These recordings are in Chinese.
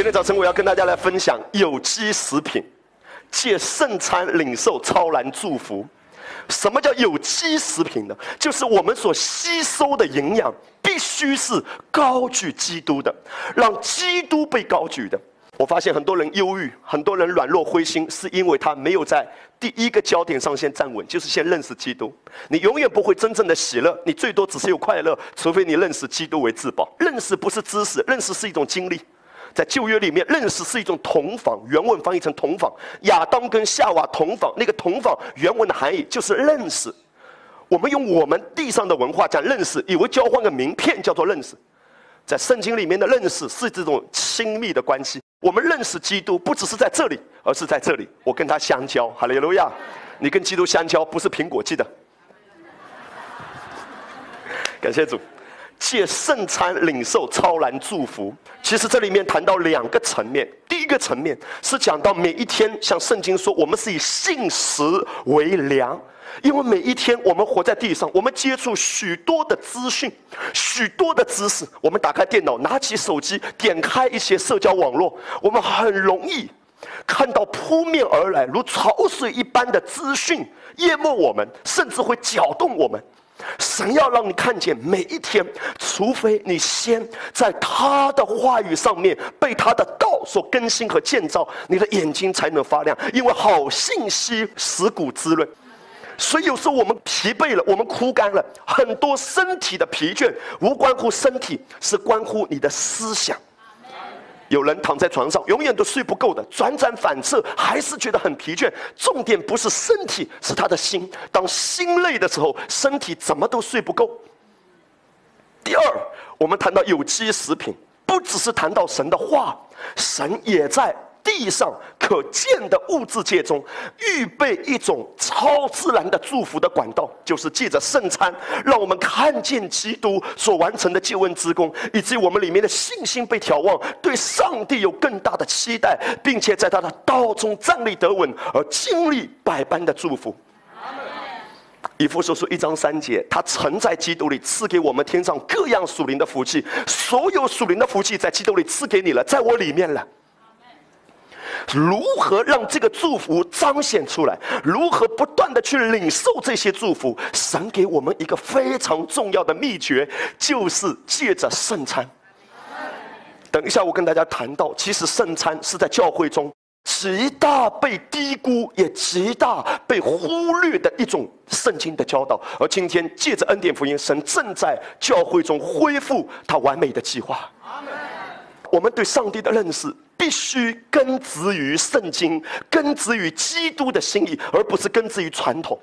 今天早晨我要跟大家来分享有机食品，借圣餐领受超然祝福。什么叫有机食品呢？就是我们所吸收的营养必须是高举基督的，让基督被高举的。我发现很多人忧郁，很多人软弱灰心，是因为他没有在第一个焦点上先站稳，就是先认识基督。你永远不会真正的喜乐，你最多只是有快乐，除非你认识基督为至宝。认识不是知识，认识是一种经历。在旧约里面，认识是一种同房，原文翻译成同房。亚当跟夏娃同房，那个同房原文的含义就是认识。我们用我们地上的文化讲认识，以为交换个名片叫做认识。在圣经里面的认识是这种亲密的关系。我们认识基督，不只是在这里，而是在这里。我跟他相交，哈利路亚！你跟基督相交，不是苹果记得。感谢主，借圣餐领受超然祝福。其实这里面谈到两个层面，第一个层面是讲到每一天，像圣经说，我们是以信实为粮。因为每一天我们活在地上，我们接触许多的资讯，许多的知识。我们打开电脑，拿起手机，点开一些社交网络，我们很容易看到扑面而来如潮水一般的资讯淹没我们，甚至会搅动我们。神要让你看见每一天，除非你先在他的话语上面被他的道所更新和建造，你的眼睛才能发亮。因为好信息使骨滋润。所以有时候我们疲惫了，我们枯干了，很多身体的疲倦无关乎身体，是关乎你的思想。有人躺在床上，永远都睡不够的，辗转反侧，还是觉得很疲倦。重点不是身体，是他的心。当心累的时候，身体怎么都睡不够。第二，我们谈到有机食品，不只是谈到神的话，神也在。地上可见的物质界中，预备一种超自然的祝福的管道，就是借着圣餐，让我们看见基督所完成的救恩之功，以及我们里面的信心被眺望，对上帝有更大的期待，并且在他的道中站立得稳，而经历百般的祝福。以弗所书一章三节，他曾在基督里赐给我们天上各样属灵的福气，所有属灵的福气在基督里赐给你了，在我里面了。如何让这个祝福彰显出来？如何不断的去领受这些祝福？神给我们一个非常重要的秘诀，就是借着圣餐。等一下，我跟大家谈到，其实圣餐是在教会中极大被低估，也极大被忽略的一种圣经的教导。而今天借着恩典福音，神正在教会中恢复他完美的计划。我们对上帝的认识。必须根植于圣经，根植于基督的心意，而不是根植于传统。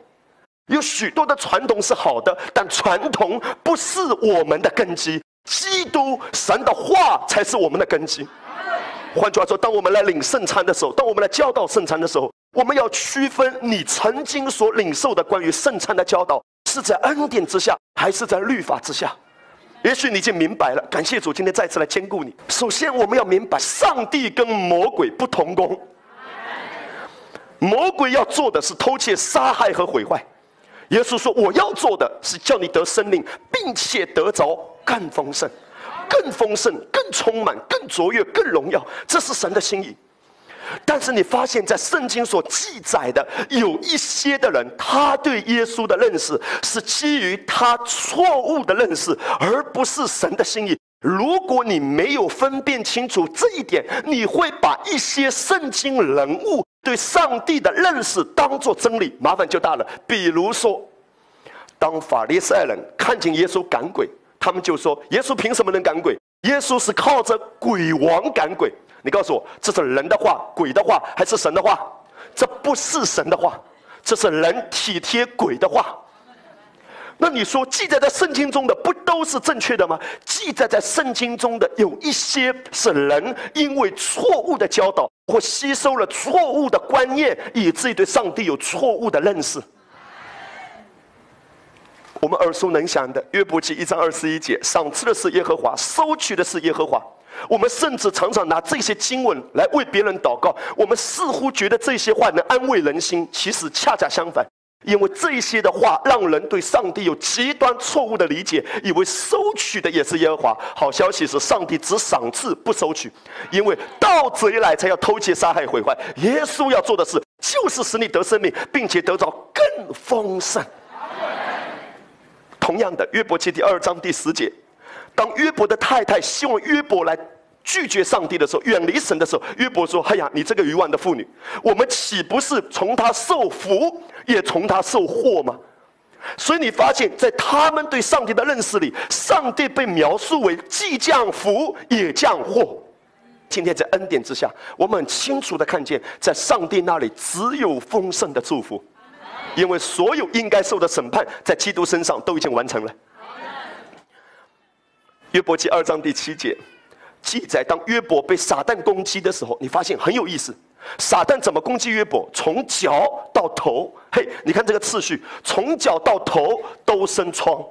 有许多的传统是好的，但传统不是我们的根基。基督神的话才是我们的根基。换句话说，当我们来领圣餐的时候，当我们来教导圣餐的时候，我们要区分你曾经所领受的关于圣餐的教导是在恩典之下，还是在律法之下。也许你已经明白了，感谢主，今天再次来兼顾你。首先，我们要明白，上帝跟魔鬼不同工。魔鬼要做的是偷窃、杀害和毁坏。耶稣说：“我要做的是叫你得生命，并且得着更丰盛、更丰盛、更充满、更卓越、更荣耀。”这是神的心意。但是你发现，在圣经所记载的有一些的人，他对耶稣的认识是基于他错误的认识，而不是神的心意。如果你没有分辨清楚这一点，你会把一些圣经人物对上帝的认识当作真理，麻烦就大了。比如说，当法利赛人看见耶稣赶鬼，他们就说：“耶稣凭什么能赶鬼？耶稣是靠着鬼王赶鬼。”你告诉我，这是人的话、鬼的话，还是神的话？这不是神的话，这是人体贴鬼的话。那你说，记载在圣经中的不都是正确的吗？记载在圣经中的有一些是人因为错误的教导或吸收了错误的观念，以至于对上帝有错误的认识。我们耳熟能详的约伯记一章二十一节：赏赐的是耶和华，收取的是耶和华。我们甚至常常拿这些经文来为别人祷告，我们似乎觉得这些话能安慰人心，其实恰恰相反。因为这些的话让人对上帝有极端错误的理解，以为收取的也是耶和华。好消息是，上帝只赏赐不收取，因为盗贼来才要偷窃、杀害、毁坏。耶稣要做的事，就是使你得生命，并且得着更丰盛。同样的，约伯记第二章第十节，当约伯的太太希望约伯来。拒绝上帝的时候，远离神的时候，约伯说：“哎呀，你这个愚妄的妇女，我们岂不是从他受福，也从他受祸吗？”所以你发现，在他们对上帝的认识里，上帝被描述为既降福也降祸。今天在恩典之下，我们很清楚的看见，在上帝那里只有丰盛的祝福，因为所有应该受的审判，在基督身上都已经完成了。约伯记二章第七节。记载，当约伯被撒旦攻击的时候，你发现很有意思。撒旦怎么攻击约伯？从脚到头，嘿，你看这个次序，从脚到头都生疮。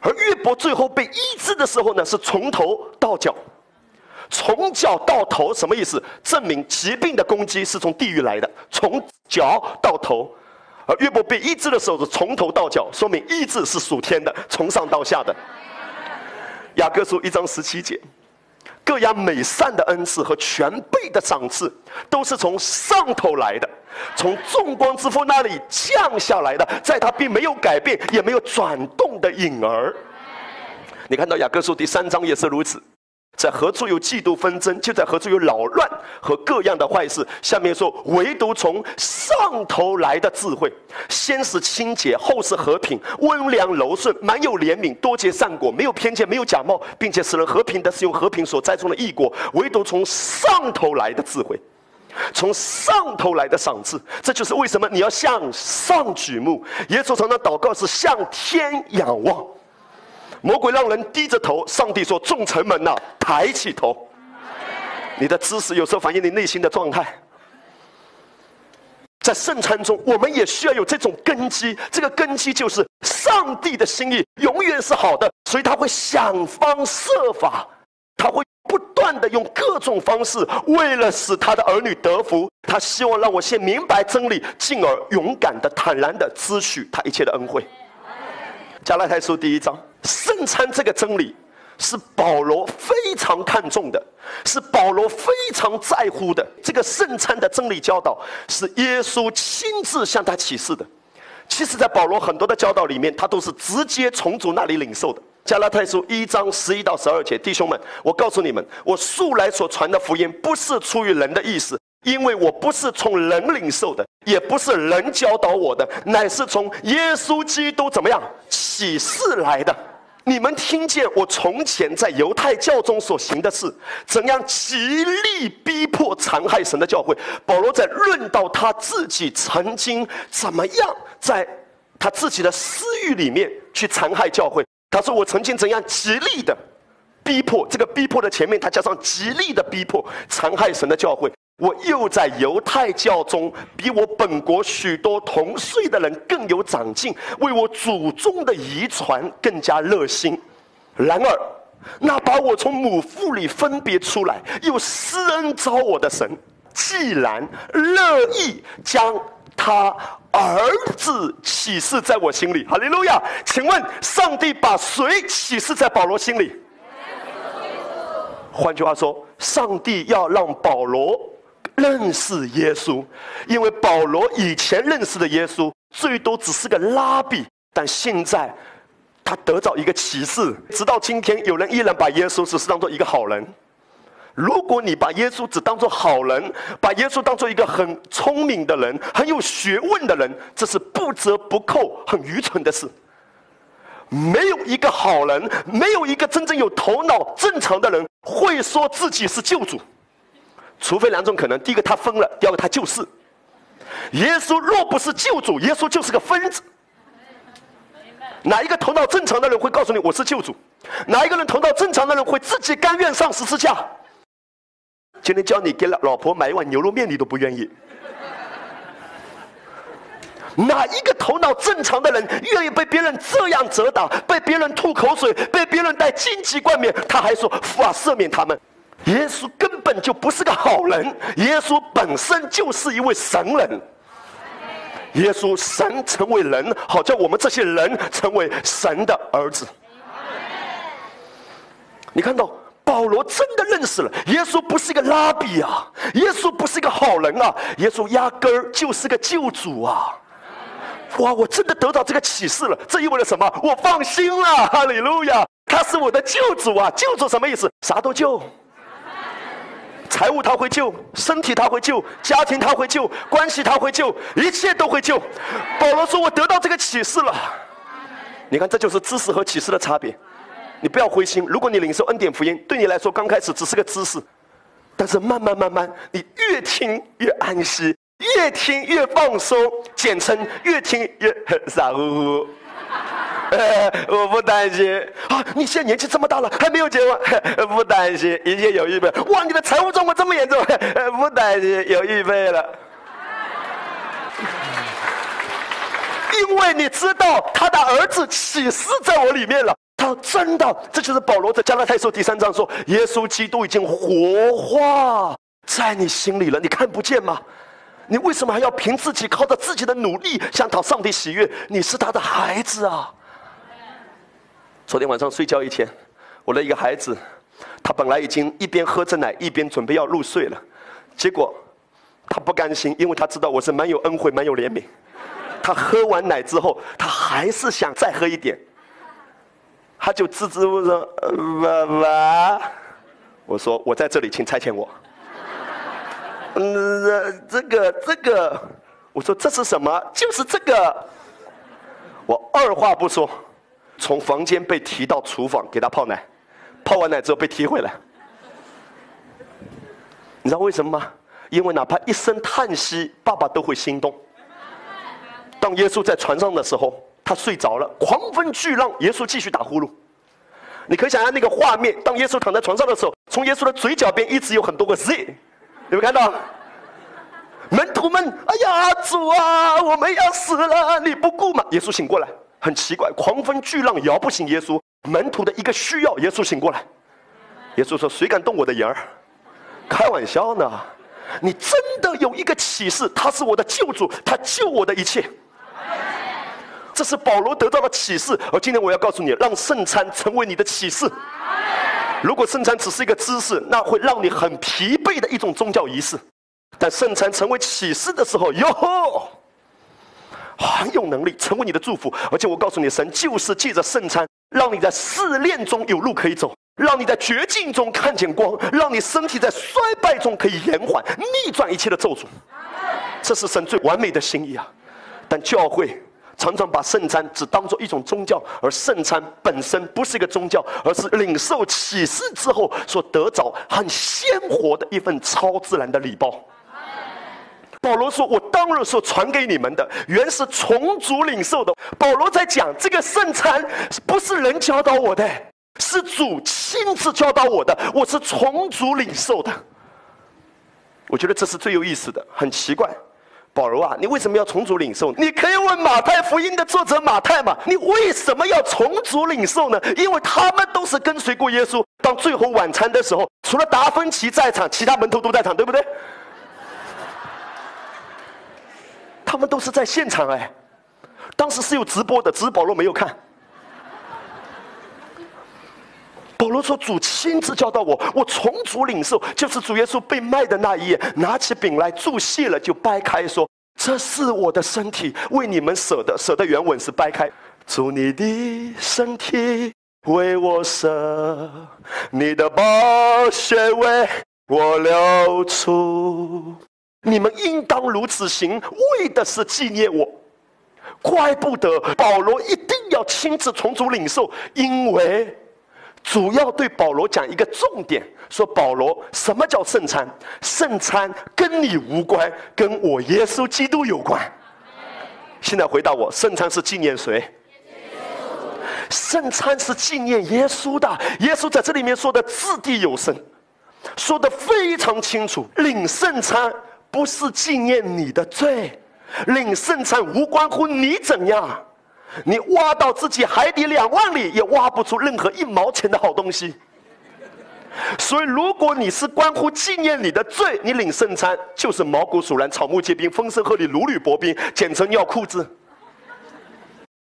而约伯最后被医治的时候呢，是从头到脚，从脚到头什么意思？证明疾病的攻击是从地狱来的，从脚到头。而约伯被医治的时候是从头到脚，说明医治是属天的，从上到下的。雅各书一章十七节，各样美善的恩赐和全备的赏赐，都是从上头来的，从众光之父那里降下来的，在他并没有改变，也没有转动的影儿。你看到雅各书第三章也是如此。在何处有嫉妒纷争，就在何处有扰乱和各样的坏事。下面说，唯独从上头来的智慧，先是清洁，后是和平，温良柔顺，满有怜悯，多结善果，没有偏见，没有假冒，并且使人和平的是用和平所栽种的异果。唯独从上头来的智慧，从上头来的赏赐，这就是为什么你要向上举目。耶稣常常祷告是向天仰望。魔鬼让人低着头，上帝说：“众臣们呐，抬起头。”你的知识有时候反映你内心的状态。在圣餐中，我们也需要有这种根基。这个根基就是上帝的心意永远是好的，所以他会想方设法，他会不断的用各种方式，为了使他的儿女得福，他希望让我先明白真理，进而勇敢的、坦然的支取他一切的恩惠。加拉太书第一章。圣餐这个真理是保罗非常看重的，是保罗非常在乎的。这个圣餐的真理教导是耶稣亲自向他启示的。其实，在保罗很多的教导里面，他都是直接从主那里领受的。加拉太书一章十一到十二节，弟兄们，我告诉你们，我素来所传的福音不是出于人的意思，因为我不是从人领受的，也不是人教导我的，乃是从耶稣基督怎么样启示来的。你们听见我从前在犹太教中所行的事，怎样极力逼迫残害神的教会？保罗在论到他自己曾经怎么样在他自己的私欲里面去残害教会。他说：“我曾经怎样极力的逼迫，这个逼迫的前面他加上极力的逼迫，残害神的教会。”我又在犹太教中，比我本国许多同岁的人更有长进，为我祖宗的遗传更加热心。然而，那把我从母腹里分别出来，又施恩招我的神，既然乐意将他儿子启示在我心里，哈利路亚！请问，上帝把谁启示在保罗心里？换句话说，上帝要让保罗。认识耶稣，因为保罗以前认识的耶稣最多只是个拉比，但现在他得到一个启示。直到今天，有人依然把耶稣只是当做一个好人。如果你把耶稣只当做好人，把耶稣当做一个很聪明的人、很有学问的人，这是不折不扣、很愚蠢的事。没有一个好人，没有一个真正有头脑、正常的人会说自己是救主。除非两种可能：第一个他疯了，第二个他就是。耶稣若不是救主，耶稣就是个疯子。哪一个头脑正常的人会告诉你我是救主？哪一个人头脑正常的人会自己甘愿上十字架？今天教你给老老婆买一碗牛肉面，你都不愿意。哪一个头脑正常的人愿意被别人这样责打，被别人吐口水，被别人带荆棘冠冕，他还说父啊赦免他们？耶稣根本就不是个好人，耶稣本身就是一位神人。耶稣神成为人，好叫我们这些人成为神的儿子。你看到保罗真的认识了耶稣，不是一个拉比啊，耶稣不是一个好人啊，耶稣压根儿就是个救主啊！哇，我真的得到这个启示了，这意味着什么？我放心了，哈利路亚，他是我的救主啊！救主什么意思？啥都救。财务他会救，身体他会救，家庭他会救，关系他会救，一切都会救。保罗说：“我得到这个启示了。”你看，这就是知识和启示的差别。你不要灰心，如果你领受恩典福音，对你来说刚开始只是个知识，但是慢慢慢慢，你越听越安息，越听越放松，简称越听越傻乎乎。我不担心啊！你现在年纪这么大了，还没有结婚，不担心，一切有预备。哇，你的财务状况这么严重，不担心，有预备了。因为你知道他的儿子启示在我里面了，他真的，这就是保罗在加拉太书第三章说，耶稣基督已经活化在你心里了，你看不见吗？你为什么还要凭自己靠着自己的努力想讨上帝喜悦？你是他的孩子啊！昨天晚上睡觉以前，我的一个孩子，他本来已经一边喝着奶一边准备要入睡了，结果他不甘心，因为他知道我是蛮有恩惠、蛮有怜悯。他喝完奶之后，他还是想再喝一点，他就支支吾吾说：“爸爸，我说我在这里，请差遣我。”嗯，这个这个，我说这是什么？就是这个。我二话不说。从房间被提到厨房给他泡奶，泡完奶之后被提回来。你知道为什么吗？因为哪怕一声叹息，爸爸都会心动。当耶稣在船上的时候，他睡着了，狂风巨浪，耶稣继续打呼噜。你可以想象那个画面：当耶稣躺在床上的时候，从耶稣的嘴角边一直有很多个 Z，有没有看到？门徒们，哎呀，主啊，我们要死了，你不顾吗？耶稣醒过来。很奇怪，狂风巨浪摇不醒耶稣。门徒的一个需要，耶稣醒过来。耶稣说：“谁敢动我的儿？”开玩笑呢！你真的有一个启示，他是我的救主，他救我的一切。这是保罗得到的启示。而今天我要告诉你，让圣餐成为你的启示。如果圣餐只是一个知识，那会让你很疲惫的一种宗教仪式。但圣餐成为启示的时候，哟！很有能力成为你的祝福，而且我告诉你，神就是借着圣餐，让你在试炼中有路可以走，让你在绝境中看见光，让你身体在衰败中可以延缓、逆转一切的咒诅。这是神最完美的心意啊！但教会常常把圣餐只当做一种宗教，而圣餐本身不是一个宗教，而是领受启示之后所得着很鲜活的一份超自然的礼包。保罗说：“我当日所传给你们的，原是从主领受的。”保罗在讲这个圣餐，不是人教导我的，是主亲自教导我的。我是从主领受的。我觉得这是最有意思的。很奇怪，保罗啊，你为什么要从主领受？你可以问马太福音的作者马太嘛？你为什么要从主领受呢？因为他们都是跟随过耶稣。当最后晚餐的时候，除了达芬奇在场，其他门徒都在场，对不对？他们都是在现场哎，当时是有直播的，只是保罗没有看。保罗说：“主亲自教导我，我从主领受，就是主耶稣被卖的那一夜，拿起饼来注谢了，就掰开说：‘这是我的身体，为你们舍的。’舍的原文是掰开，主你的身体为我舍，你的宝血为我流出。”你们应当如此行，为的是纪念我。怪不得保罗一定要亲自从主领受，因为主要对保罗讲一个重点：说保罗，什么叫圣餐？圣餐跟你无关，跟我耶稣基督有关。现在回答我，圣餐是纪念谁？圣餐是纪念耶稣的。耶稣在这里面说的掷地有声，说的非常清楚。领圣餐。不是纪念你的罪，领圣餐无关乎你怎样，你挖到自己海底两万里也挖不出任何一毛钱的好东西。所以，如果你是关乎纪念你的罪，你领圣餐就是毛骨悚然、草木皆兵、风声鹤唳、如履薄冰，简称尿裤子。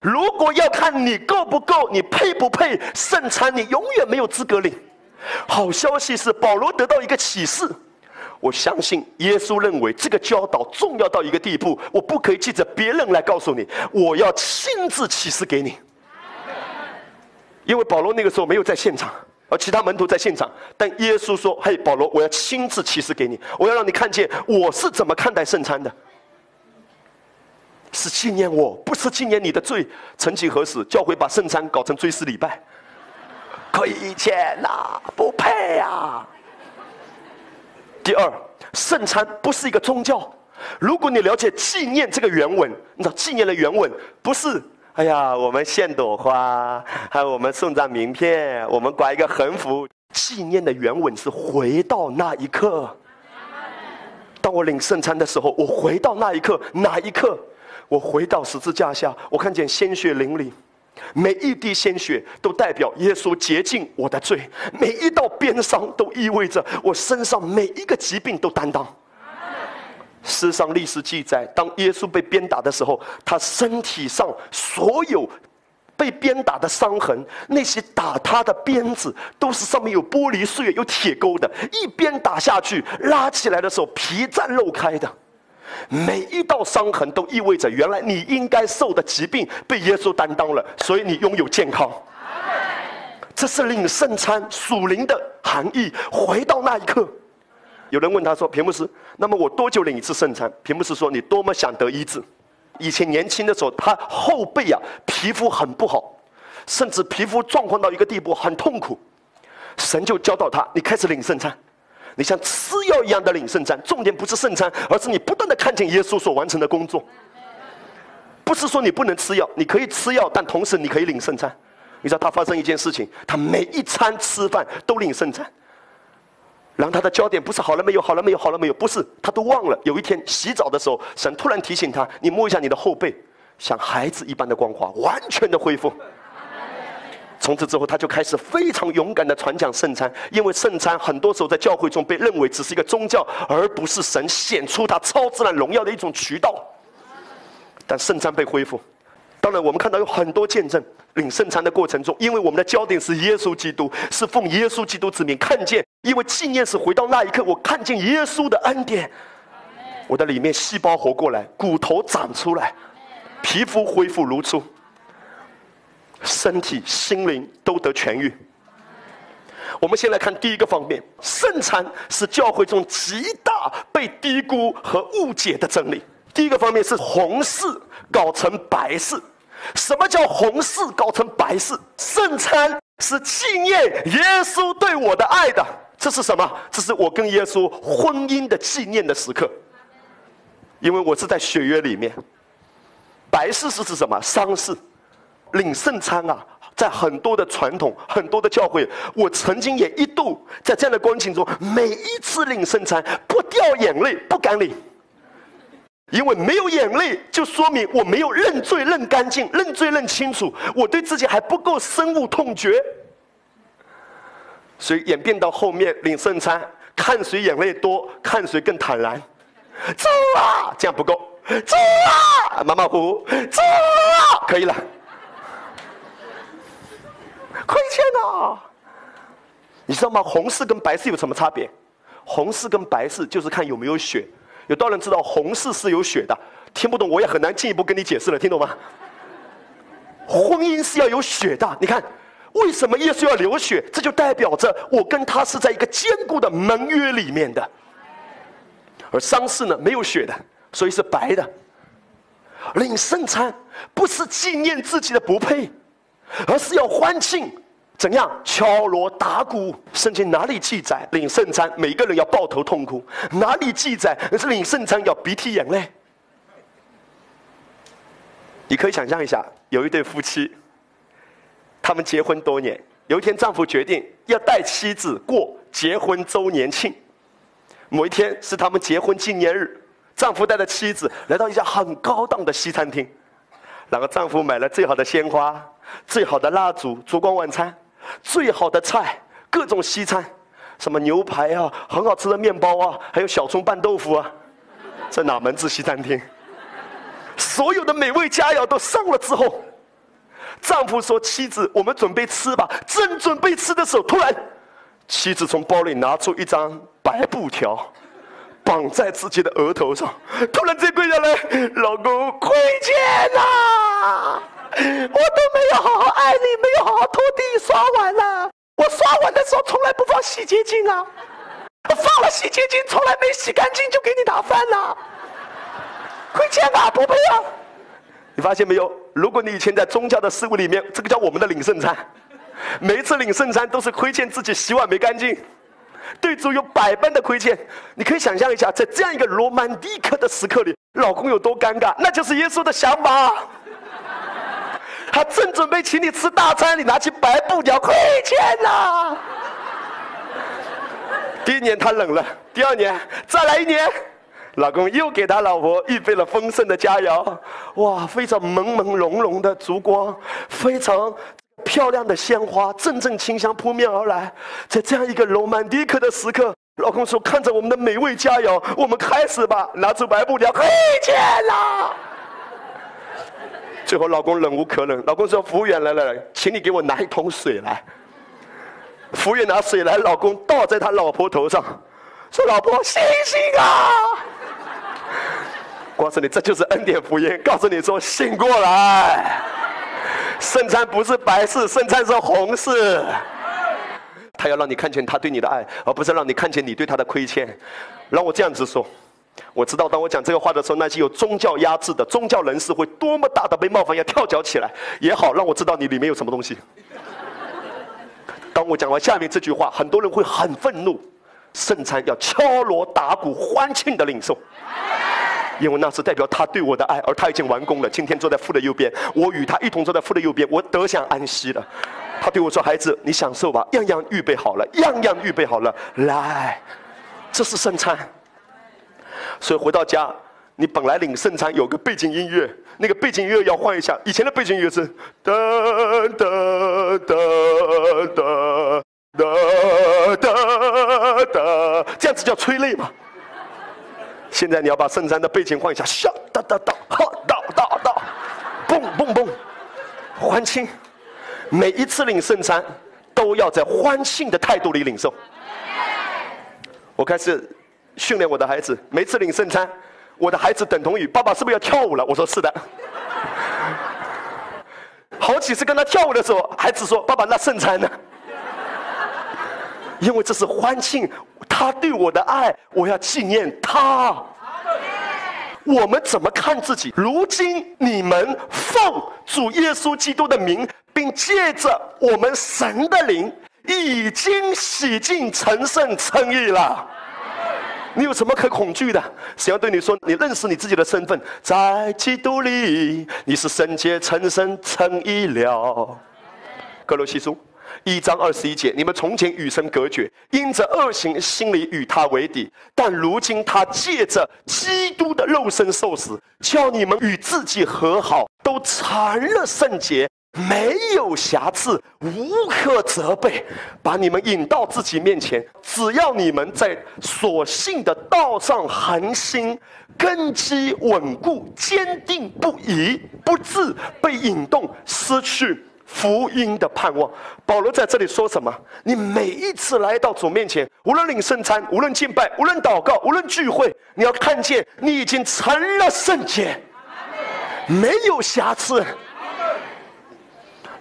如果要看你够不够，你配不配圣餐，你永远没有资格领。好消息是，保罗得到一个启示。我相信耶稣认为这个教导重要到一个地步，我不可以记着别人来告诉你，我要亲自启示给你。因为保罗那个时候没有在现场，而其他门徒在现场，但耶稣说：“嘿，保罗，我要亲自启示给你，我要让你看见我是怎么看待圣餐的。”是纪念我，不是纪念你的罪。曾几何时，教会把圣餐搞成追思礼拜，亏钱呐，不配呀。第二，圣餐不是一个宗教。如果你了解纪念这个原文，你知道纪念的原文不是“哎呀，我们献朵花，还有我们送张名片，我们挂一个横幅”。纪念的原文是回到那一刻。当我领圣餐的时候，我回到那一刻，哪一刻？我回到十字架下，我看见鲜血淋漓，每一滴鲜血都代表耶稣洁净我的罪，每一道鞭伤都意味着我身上每一个疾病都担当。诗上历史记载，当耶稣被鞭打的时候，他身体上所有被鞭打的伤痕，那些打他的鞭子都是上面有玻璃碎、有铁钩的，一鞭打下去，拉起来的时候皮绽肉开的。每一道伤痕都意味着，原来你应该受的疾病被耶稣担当了，所以你拥有健康。这是领圣餐属灵的含义。回到那一刻，有人问他说：“平牧师，那么我多久领一次圣餐？”平牧师说：“你多么想得医治。”以前年轻的时候，他后背啊皮肤很不好，甚至皮肤状况到一个地步很痛苦，神就教导他：“你开始领圣餐。”你像吃药一样的领圣餐，重点不是圣餐，而是你不断的看见耶稣所完成的工作。不是说你不能吃药，你可以吃药，但同时你可以领圣餐。你知道他发生一件事情，他每一餐吃饭都领圣餐，然后他的焦点不是好了没有，好了没有，好了没有，不是他都忘了。有一天洗澡的时候，神突然提醒他：“你摸一下你的后背，像孩子一般的光滑，完全的恢复。”从此之后，他就开始非常勇敢的传讲圣餐，因为圣餐很多时候在教会中被认为只是一个宗教，而不是神显出他超自然荣耀的一种渠道。但圣餐被恢复，当然我们看到有很多见证，领圣餐的过程中，因为我们的焦点是耶稣基督，是奉耶稣基督之名看见，因为纪念是回到那一刻，我看见耶稣的恩典，我的里面细胞活过来，骨头长出来，皮肤恢复如初。身体、心灵都得痊愈。我们先来看第一个方面：圣餐是教会中极大被低估和误解的真理。第一个方面是红事搞成白事。什么叫红事搞成白事？圣餐是纪念耶稣对我的爱的。这是什么？这是我跟耶稣婚姻的纪念的时刻。因为我是在血约里面。白事是指什么？丧事。领圣餐啊，在很多的传统、很多的教会，我曾经也一度在这样的光景中，每一次领圣餐不掉眼泪不敢领，因为没有眼泪就说明我没有认罪认干净、认罪认清楚，我对自己还不够深恶痛绝，所以演变到后面领圣餐，看谁眼泪多，看谁更坦然，走啊，这样不够，走啊，马马虎虎，走啊，可以了。亏欠呐！你知道吗？红事跟白事有什么差别？红事跟白事就是看有没有血。有多少人知道红事是有血的？听不懂我也很难进一步跟你解释了，听懂吗？婚姻是要有血的。你看，为什么耶稣要流血？这就代表着我跟他是在一个坚固的盟约里面的。而丧事呢，没有血的，所以是白的。领圣餐不是纪念自己的不配。而是要欢庆，怎样敲锣打鼓？圣经哪里记载领圣餐，每个人要抱头痛哭？哪里记载是领圣餐要鼻涕眼泪？你可以想象一下，有一对夫妻，他们结婚多年，有一天丈夫决定要带妻子过结婚周年庆。某一天是他们结婚纪念日，丈夫带着妻子来到一家很高档的西餐厅，然后丈夫买了最好的鲜花。最好的蜡烛、烛光晚餐，最好的菜，各种西餐，什么牛排啊，很好吃的面包啊，还有小葱拌豆腐啊，在哪门子西餐厅？所有的美味佳肴都上了之后，丈夫说：“妻子，我们准备吃吧。”正准备吃的时候，突然，妻子从包里拿出一张白布条，绑在自己的额头上。突然间跪下来：“老公，亏欠呐！我都没有好好爱你，没有好好拖地、刷碗呐。我刷碗的时候从来不放洗洁精啊，我放了洗洁精从来没洗干净就给你打饭了。”亏欠吧，宝贝啊！你发现没有？如果你以前在宗教的思维里面，这个叫我们的领圣餐，每一次领圣餐都是亏欠自己洗碗没干净，对主有百般的亏欠。你可以想象一下，在这样一个罗曼蒂克的时刻里，老公有多尴尬？那就是耶稣的想法。他正准备请你吃大餐，你拿起白布条，亏欠呐！第一年他冷了，第二年再来一年。老公又给他老婆预备了丰盛的佳肴，哇，非常朦朦胧胧的烛光，非常漂亮的鲜花，阵阵清香扑面而来。在这样一个罗曼蒂克的时刻，老公说：“看着我们的美味佳肴，我们开始吧。”拿出白布条，亏欠了。最后，老公忍无可忍，老公说：“服务员来了，请你给我拿一桶水来。”服务员拿水来，老公倒在他老婆头上，说：“老婆，醒醒啊！”告诉你，这就是恩典福音。告诉你说，醒过来，圣餐不是白事，圣餐是红事。他要让你看见他对你的爱，而不是让你看见你对他的亏欠。让我这样子说，我知道，当我讲这个话的时候，那些有宗教压制的宗教人士会多么大的被冒犯，要跳脚起来也好，让我知道你里面有什么东西。当我讲完下面这句话，很多人会很愤怒。圣餐要敲锣打鼓欢庆的领受。因为那是代表他对我的爱，而他已经完工了。今天坐在父的右边，我与他一同坐在父的右边，我得享安息了。他对我说：“孩子，你享受吧，样样预备好了，样样预备好了，来，这是圣餐。”所以回到家，你本来领圣餐有个背景音乐，那个背景音乐要换一下。以前的背景音乐是哒哒哒哒哒哒哒，这样子叫催泪嘛。现在你要把圣餐的背景换一下，笑哒哒哒，哈哒哒哒，蹦蹦蹦，欢庆！每一次领圣餐，都要在欢庆的态度里领受。我开始训练我的孩子，每次领圣餐，我的孩子等同于爸爸是不是要跳舞了？我说是的。好几次跟他跳舞的时候，孩子说：“爸爸，那圣餐呢？”因为这是欢庆。他对我的爱，我要纪念他。我们怎么看自己？如今你们奉主耶稣基督的名，并借着我们神的灵，已经洗净、成圣、称义了。你有什么可恐惧的？神要对你说：你认识你自己的身份，在基督里，你是圣洁、成圣、称义了。格罗西书。一章二十一节，你们从前与神隔绝，因着恶行，心里与他为敌；但如今他借着基督的肉身受死，叫你们与自己和好，都成了圣洁，没有瑕疵，无可责备，把你们引到自己面前。只要你们在所信的道上恒心，根基稳固，坚定不移，不致被引动，失去。福音的盼望，保罗在这里说什么？你每一次来到主面前，无论领圣餐，无论敬拜，无论祷告，无论聚会，你要看见你已经成了圣洁，没有瑕疵。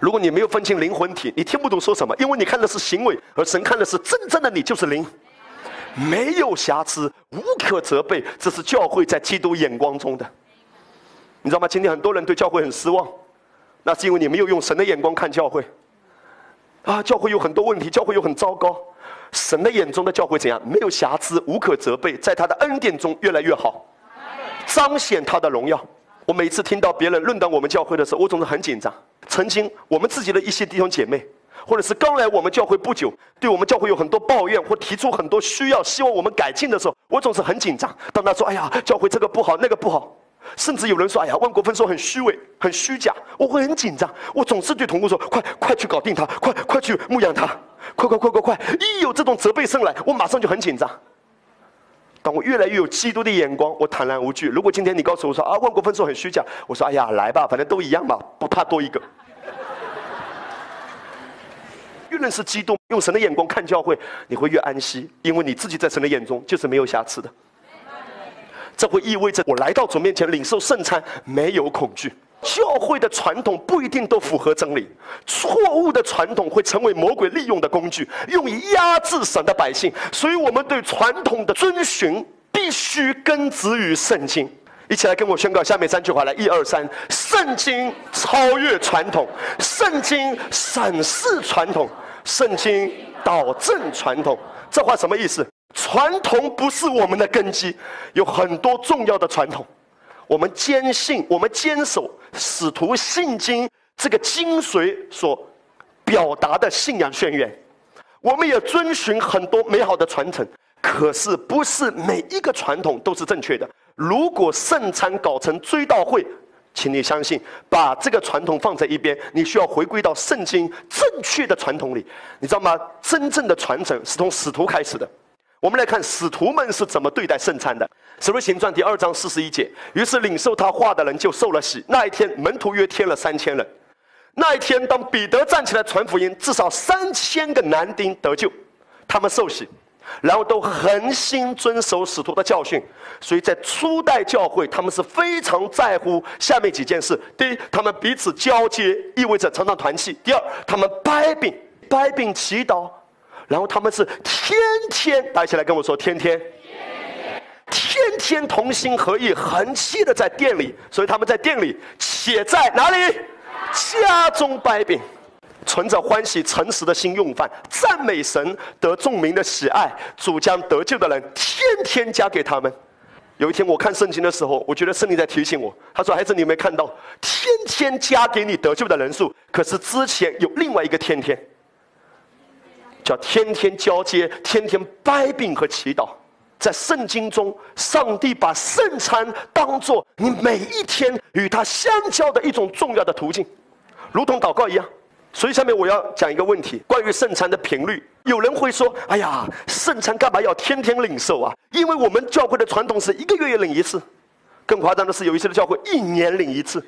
如果你没有分清灵魂体，你听不懂说什么，因为你看的是行为，而神看的是真正的你就是灵，没有瑕疵，无可责备。这是教会在基督眼光中的，你知道吗？今天很多人对教会很失望。那是因为你没有用神的眼光看教会，啊，教会有很多问题，教会又很糟糕。神的眼中的教会怎样？没有瑕疵，无可责备，在他的恩典中越来越好，彰显他的荣耀。我每次听到别人论断我们教会的时候，我总是很紧张。曾经我们自己的一些弟兄姐妹，或者是刚来我们教会不久，对我们教会有很多抱怨或提出很多需要，希望我们改进的时候，我总是很紧张。当他说：“哎呀，教会这个不好，那个不好。”甚至有人说：“哎呀，万国分说很虚伪，很虚假。”我会很紧张，我总是对同工说：“快快去搞定他，快快去牧养他。”快快快快快！一有这种责备声来，我马上就很紧张。当我越来越有基督的眼光，我坦然无惧。如果今天你告诉我说啊，万国分数很虚假，我说哎呀，来吧，反正都一样嘛，不怕多一个。越认识基督，用神的眼光看教会，你会越安息，因为你自己在神的眼中就是没有瑕疵的。这会意味着我来到主面前领受圣餐，没有恐惧。教会的传统不一定都符合真理，错误的传统会成为魔鬼利用的工具，用以压制神的百姓。所以，我们对传统的遵循必须根植于圣经。一起来跟我宣告下面三句话：来，一二三，圣经超越传统，圣经审视传统，圣经导正传统。这话什么意思？传统不是我们的根基，有很多重要的传统。我们坚信，我们坚守使徒信经这个精髓所表达的信仰宣言，我们也遵循很多美好的传承。可是，不是每一个传统都是正确的。如果圣餐搞成追悼会，请你相信，把这个传统放在一边，你需要回归到圣经正确的传统里。你知道吗？真正的传承是从使徒开始的。我们来看使徒们是怎么对待圣餐的，《使徒行传》第二章四十一节。于是领受他话的人就受了洗。那一天，门徒约添了三千人。那一天，当彼得站起来传福音，至少三千个男丁得救，他们受洗，然后都恒心遵守使徒的教训。所以在初代教会，他们是非常在乎下面几件事：第一，他们彼此交接，意味着常常团契；第二，他们掰饼，掰饼祈祷。然后他们是天天，大家一起来跟我说，天天，天天同心合意，恒期的在店里。所以他们在店里，且在哪里？家中掰饼，存着欢喜诚实的心用饭，赞美神得众民的喜爱。主将得救的人天天加给他们。有一天我看圣经的时候，我觉得圣灵在提醒我，他说：“孩子，你有没有看到天天加给你得救的人数？可是之前有另外一个天天。”叫天天交接，天天掰饼和祈祷。在圣经中，上帝把圣餐当做你每一天与他相交的一种重要的途径，如同祷告一样。所以，下面我要讲一个问题：关于圣餐的频率。有人会说：“哎呀，圣餐干嘛要天天领受啊？因为我们教会的传统是一个月领一次，更夸张的是，有一些的教会一年领一次。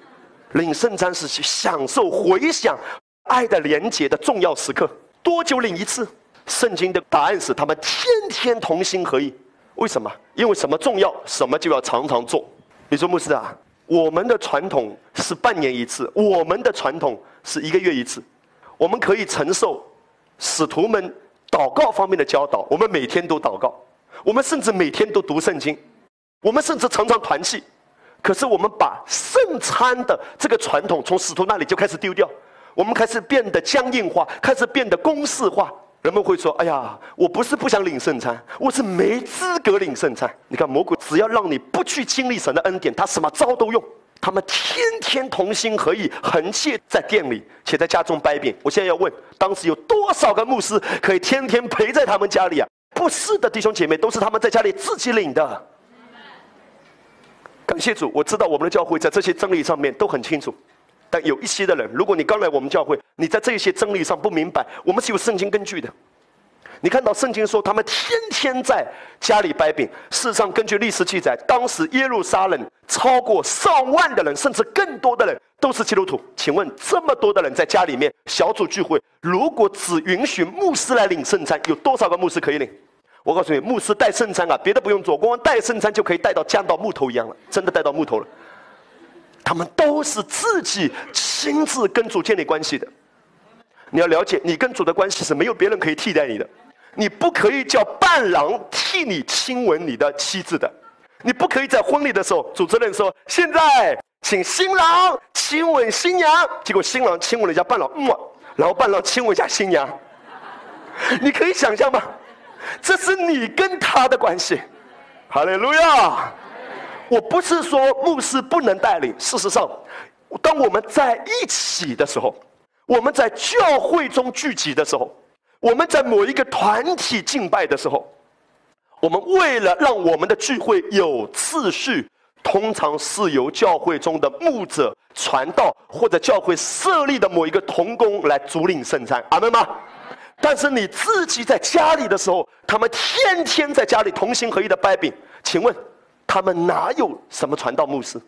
领圣餐是去享受、回想爱的连结的重要时刻。”多久领一次？圣经的答案是他们天天同心合意。为什么？因为什么重要，什么就要常常做。你说牧师啊，我们的传统是半年一次，我们的传统是一个月一次。我们可以承受使徒们祷告方面的教导，我们每天都祷告，我们甚至每天都读圣经，我们甚至常常团契。可是我们把圣餐的这个传统从使徒那里就开始丢掉。我们开始变得僵硬化，开始变得公式化。人们会说：“哎呀，我不是不想领圣餐，我是没资格领圣餐。”你看，魔鬼只要让你不去经历神的恩典，他什么招都用。他们天天同心合意，横切在店里，且在家中掰饼。我现在要问：当时有多少个牧师可以天天陪在他们家里啊？不是的，弟兄姐妹，都是他们在家里自己领的。感谢主，我知道我们的教会在这些真理上面都很清楚。但有一些的人，如果你刚来我们教会，你在这些真理上不明白，我们是有圣经根据的。你看到圣经说他们天天在家里掰饼。事实上，根据历史记载，当时耶路撒冷超过上万的人，甚至更多的人都是基督徒。请问，这么多的人在家里面小组聚会，如果只允许牧师来领圣餐，有多少个牧师可以领？我告诉你，牧师带圣餐啊，别的不用做，光带圣餐就可以带到降到木头一样了，真的带到木头了。他们都是自己亲自跟主建立关系的。你要了解，你跟主的关系是没有别人可以替代你的。你不可以叫伴郎替你亲吻你的妻子的。你不可以在婚礼的时候，主持人说：“现在请新郎亲吻新娘。”结果新郎亲吻了一下伴郎，嗯，然后伴郎亲吻一下新娘。你可以想象吗？这是你跟他的关系。哈利路亚。我不是说牧师不能带领。事实上，当我们在一起的时候，我们在教会中聚集的时候，我们在某一个团体敬拜的时候，我们为了让我们的聚会有次序，通常是由教会中的牧者传道，或者教会设立的某一个童工来主领圣餐。阿门吗？但是你自己在家里的时候，他们天天在家里同心合一的掰饼，请问他们哪有什么传道牧师？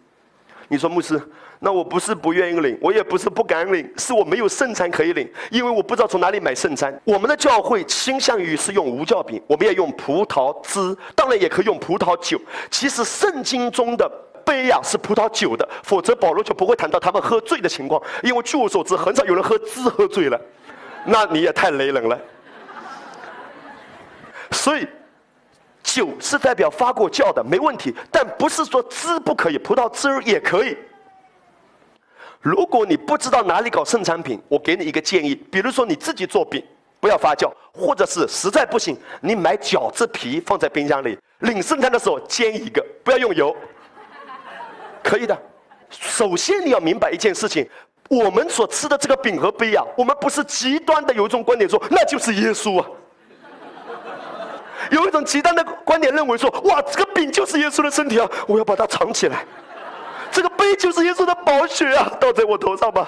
你说牧师，那我不是不愿意领，我也不是不敢领，是我没有圣餐可以领，因为我不知道从哪里买圣餐。我们的教会倾向于是用无酵饼，我们也用葡萄汁，当然也可以用葡萄酒。其实圣经中的杯呀是葡萄酒的，否则保罗就不会谈到他们喝醉的情况。因为据我所知，很少有人喝汁喝醉了，那你也太雷人了。所以。酒是代表发过酵的，没问题，但不是说汁不可以，葡萄汁也可以。如果你不知道哪里搞盛产品，我给你一个建议，比如说你自己做饼，不要发酵，或者是实在不行，你买饺子皮放在冰箱里，领圣餐的时候煎一个，不要用油，可以的。首先你要明白一件事情，我们所吃的这个饼和杯啊，我们不是极端的有一种观点说那就是耶稣啊。有一种极端的观点认为说，哇，这个饼就是耶稣的身体啊，我要把它藏起来。这个杯就是耶稣的宝血啊，倒在我头上吧。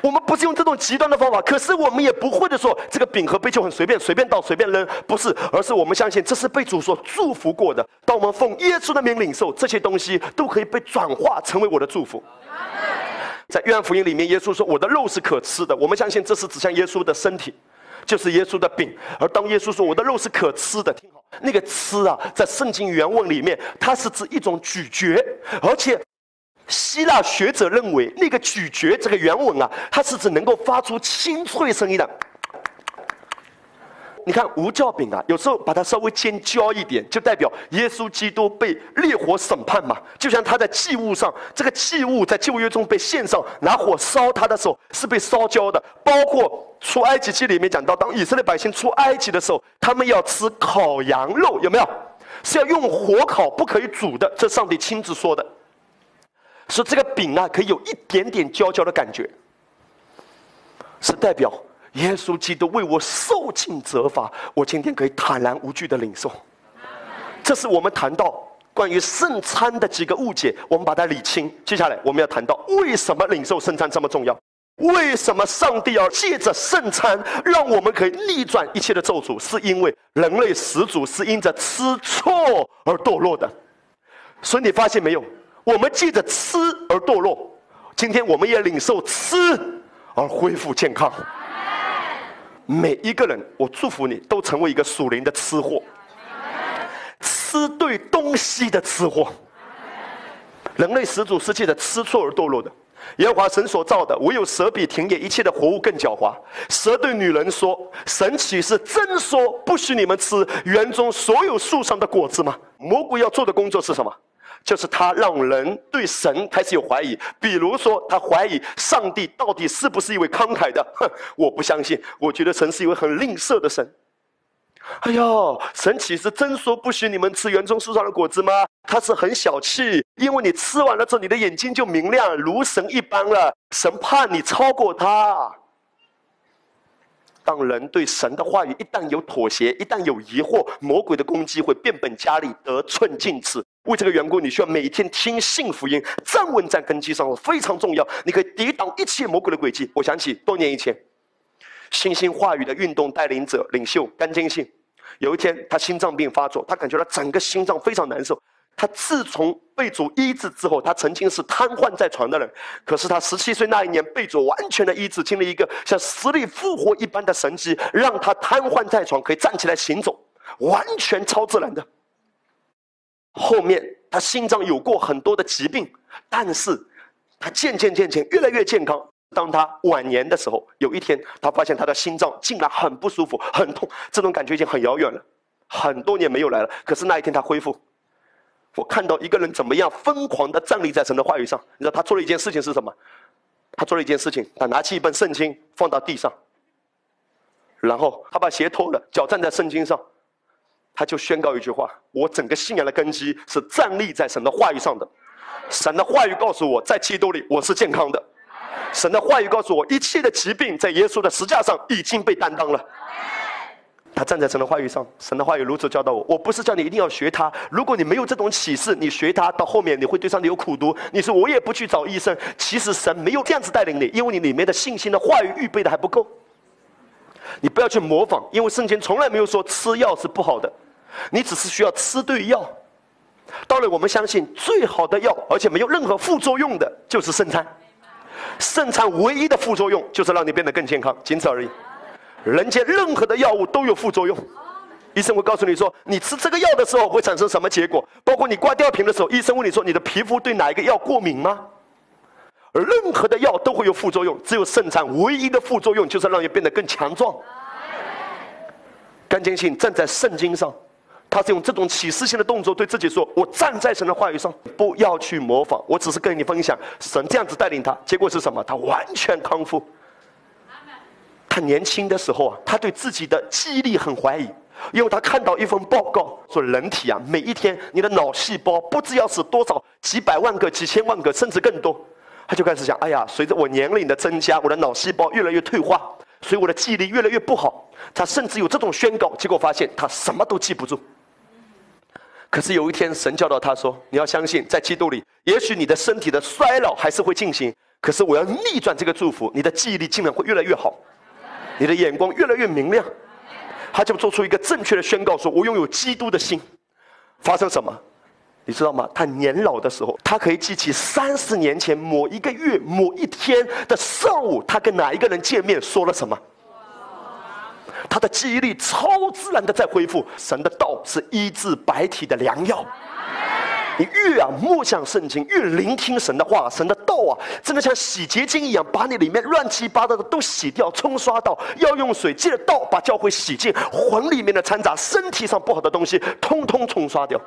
我们不是用这种极端的方法，可是我们也不会的说，这个饼和杯就很随便，随便倒，随便扔，不是，而是我们相信这是被主所祝福过的。当我们奉耶稣的名领受这些东西，都可以被转化成为我的祝福。在约翰福音里面，耶稣说：“我的肉是可吃的。”我们相信这是指向耶稣的身体。就是耶稣的饼，而当耶稣说我的肉是可吃的，听好，那个吃啊，在圣经原文里面，它是指一种咀嚼，而且希腊学者认为，那个咀嚼这个原文啊，它是指能够发出清脆声音的。你看无酵饼啊，有时候把它稍微煎焦一点，就代表耶稣基督被烈火审判嘛。就像他在祭物上，这个祭物在旧约中被献上，拿火烧他的时候是被烧焦的。包括出埃及记里面讲到，当以色列百姓出埃及的时候，他们要吃烤羊肉，有没有？是要用火烤，不可以煮的。这上帝亲自说的，说这个饼啊，可以有一点点焦焦的感觉，是代表。耶稣基督为我受尽责罚，我今天可以坦然无惧的领受。这是我们谈到关于圣餐的几个误解，我们把它理清。接下来我们要谈到为什么领受圣餐这么重要？为什么上帝要借着圣餐让我们可以逆转一切的咒诅？是因为人类始祖是因着吃错而堕落的。所以你发现没有？我们借着吃而堕落，今天我们也领受吃而恢复健康。每一个人，我祝福你都成为一个属灵的吃货，吃对东西的吃货。人类始祖世界的吃错而堕落的，耶和华神所造的，唯有蛇比田野一切的活物更狡猾。蛇对女人说：“神岂是真说不许你们吃园中所有树上的果子吗？”魔鬼要做的工作是什么？就是他让人对神开始有怀疑，比如说他怀疑上帝到底是不是一位慷慨的？哼，我不相信，我觉得神是一位很吝啬的神。哎呦，神岂是真说不许你们吃园中树上的果子吗？他是很小气，因为你吃完了之后，你的眼睛就明亮如神一般了。神怕你超过他。当人对神的话语一旦有妥协，一旦有疑惑，魔鬼的攻击会变本加厉，得寸进尺。为这个缘故，你需要每天听信福音，站稳在根基上，非常重要。你可以抵挡一切魔鬼的诡计。我想起多年以前，新兴话语的运动带领者、领袖甘金信，有一天他心脏病发作，他感觉到整个心脏非常难受。他自从被主医治之后，他曾经是瘫痪在床的人，可是他十七岁那一年被主完全的医治，经历一个像死里复活一般的神迹，让他瘫痪在床，可以站起来行走，完全超自然的。后面他心脏有过很多的疾病，但是他渐渐渐渐越来越健康。当他晚年的时候，有一天他发现他的心脏竟然很不舒服、很痛，这种感觉已经很遥远了，很多年没有来了。可是那一天他恢复。我看到一个人怎么样疯狂的站立在神的话语上，你知道他做了一件事情是什么？他做了一件事情，他拿起一本圣经放到地上，然后他把鞋脱了，脚站在圣经上，他就宣告一句话：我整个信仰的根基是站立在神的话语上的。神的话语告诉我在基督里我是健康的，神的话语告诉我一切的疾病在耶稣的十架上已经被担当了。他站在神的话语上，神的话语如此教导我。我不是叫你一定要学他，如果你没有这种启示，你学他到后面你会对上帝有苦读。你说我也不去找医生，其实神没有这样子带领你，因为你里面的信心的话语预备的还不够。你不要去模仿，因为圣经从来没有说吃药是不好的，你只是需要吃对药。到了我们相信最好的药，而且没有任何副作用的，就是圣餐。圣餐唯一的副作用就是让你变得更健康，仅此而已。人间任何的药物都有副作用，医生会告诉你说，你吃这个药的时候会产生什么结果？包括你挂吊瓶的时候，医生问你说，你的皮肤对哪一个药过敏吗？任何的药都会有副作用，只有圣餐唯一的副作用就是让你变得更强壮。干净性站在圣经上。他是用这种启示性的动作对自己说：“我站在神的话语上，不要去模仿。我只是跟你分享，神这样子带领他，结果是什么？他完全康复。他年轻的时候啊，他对自己的记忆力很怀疑，因为他看到一份报告说，人体啊，每一天你的脑细胞不知要是多少几百万个、几千万个，甚至更多。他就开始想：哎呀，随着我年龄的增加，我的脑细胞越来越退化，所以我的记忆力越来越不好。他甚至有这种宣告，结果发现他什么都记不住。”可是有一天，神教导他说：“你要相信，在基督里，也许你的身体的衰老还是会进行，可是我要逆转这个祝福，你的记忆力竟然会越来越好，你的眼光越来越明亮。”他就做出一个正确的宣告：“说我拥有基督的心。”发生什么？你知道吗？他年老的时候，他可以记起三十年前某一个月某一天的上午，他跟哪一个人见面，说了什么。他的记忆力超自然的在恢复。神的道是医治白体的良药。你越啊默想圣经，越聆听神的话，神的道啊，真的像洗洁精一样，把你里面乱七八糟的都洗掉、冲刷到。要用水借着道把教会洗净，魂里面的掺杂、身体上不好的东西，通通冲刷掉。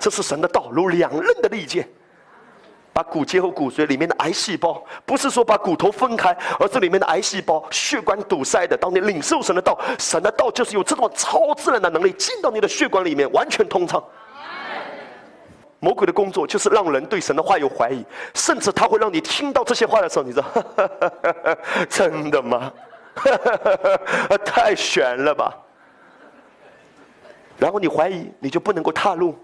这是神的道，如两刃的利剑。把骨节和骨髓里面的癌细胞，不是说把骨头分开，而是里面的癌细胞、血管堵塞的。当你领受神的道，神的道就是有这种超自然的能力进到你的血管里面，完全通畅。魔鬼的工作就是让人对神的话有怀疑，甚至他会让你听到这些话的时候，你说：“ 真的吗？太悬了吧！”然后你怀疑，你就不能够踏入。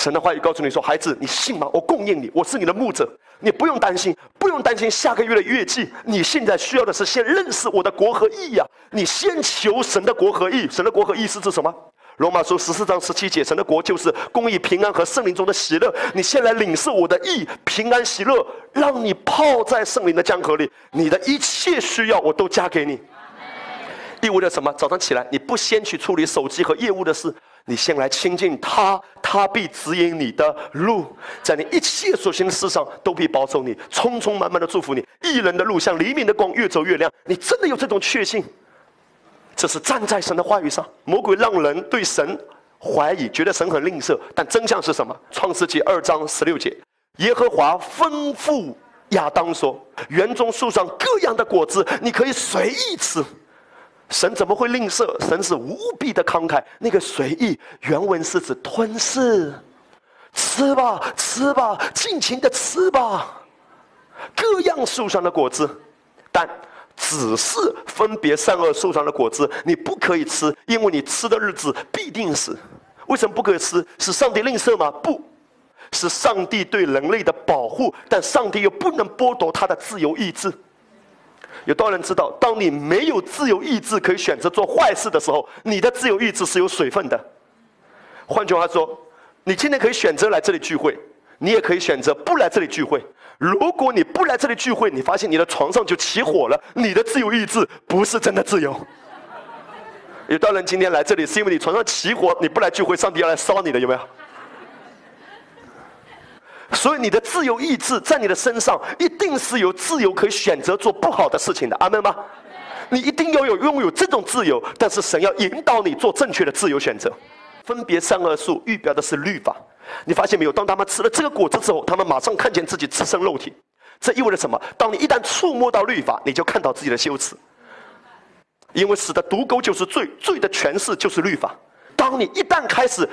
神的话语告诉你说：“孩子，你信吗？我供应你，我是你的牧者，你不用担心，不用担心下个月的月季。你现在需要的是先认识我的国和义呀！你先求神的国和义。神的国和义是指什么？罗马书十四章十七节，神的国就是公义、平安和圣灵中的喜乐。你先来领受我的义、平安、喜乐，让你泡在圣灵的江河里，你的一切需要我都加给你。意味着什么？早上起来，你不先去处理手机和业务的事。”你先来亲近他，他必指引你的路，在你一切所行的事上都必保守你，匆匆忙忙的祝福你。一人的路像黎明的光，越走越亮。你真的有这种确信？这是站在神的话语上。魔鬼让人对神怀疑，觉得神很吝啬，但真相是什么？创世纪二章十六节，耶和华吩咐亚当说：“园中树上各样的果子，你可以随意吃。”神怎么会吝啬？神是无比的慷慨。那个随意原文是指吞噬，吃吧，吃吧，尽情的吃吧，各样树上的果子，但只是分别善恶树上的果子，你不可以吃，因为你吃的日子必定死。为什么不可以吃？是上帝吝啬吗？不是上帝对人类的保护，但上帝又不能剥夺他的自由意志。有多少人知道，当你没有自由意志可以选择做坏事的时候，你的自由意志是有水分的。换句话说，你今天可以选择来这里聚会，你也可以选择不来这里聚会。如果你不来这里聚会，你发现你的床上就起火了，你的自由意志不是真的自由。有多少人今天来这里是因为你床上起火，你不来聚会，上帝要来烧你的，有没有？所以你的自由意志在你的身上，一定是有自由可以选择做不好的事情的，阿门吗？你一定要有拥有这种自由，但是神要引导你做正确的自由选择。分别善恶树预表的是律法，你发现没有？当他们吃了这个果子之后，他们马上看见自己自身肉体，这意味着什么？当你一旦触摸到律法，你就看到自己的羞耻，因为死的毒钩就是罪，罪的诠释就是律法。当你一旦开始。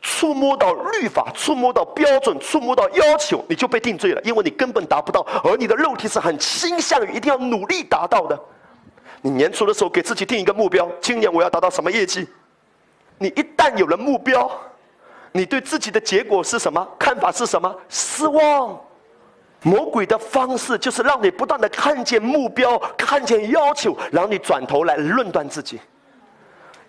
触摸到律法，触摸到标准，触摸到要求，你就被定罪了，因为你根本达不到，而你的肉体是很倾向于一定要努力达到的。你年初的时候给自己定一个目标，今年我要达到什么业绩？你一旦有了目标，你对自己的结果是什么？看法是什么？失望。魔鬼的方式就是让你不断的看见目标，看见要求，然后你转头来论断自己。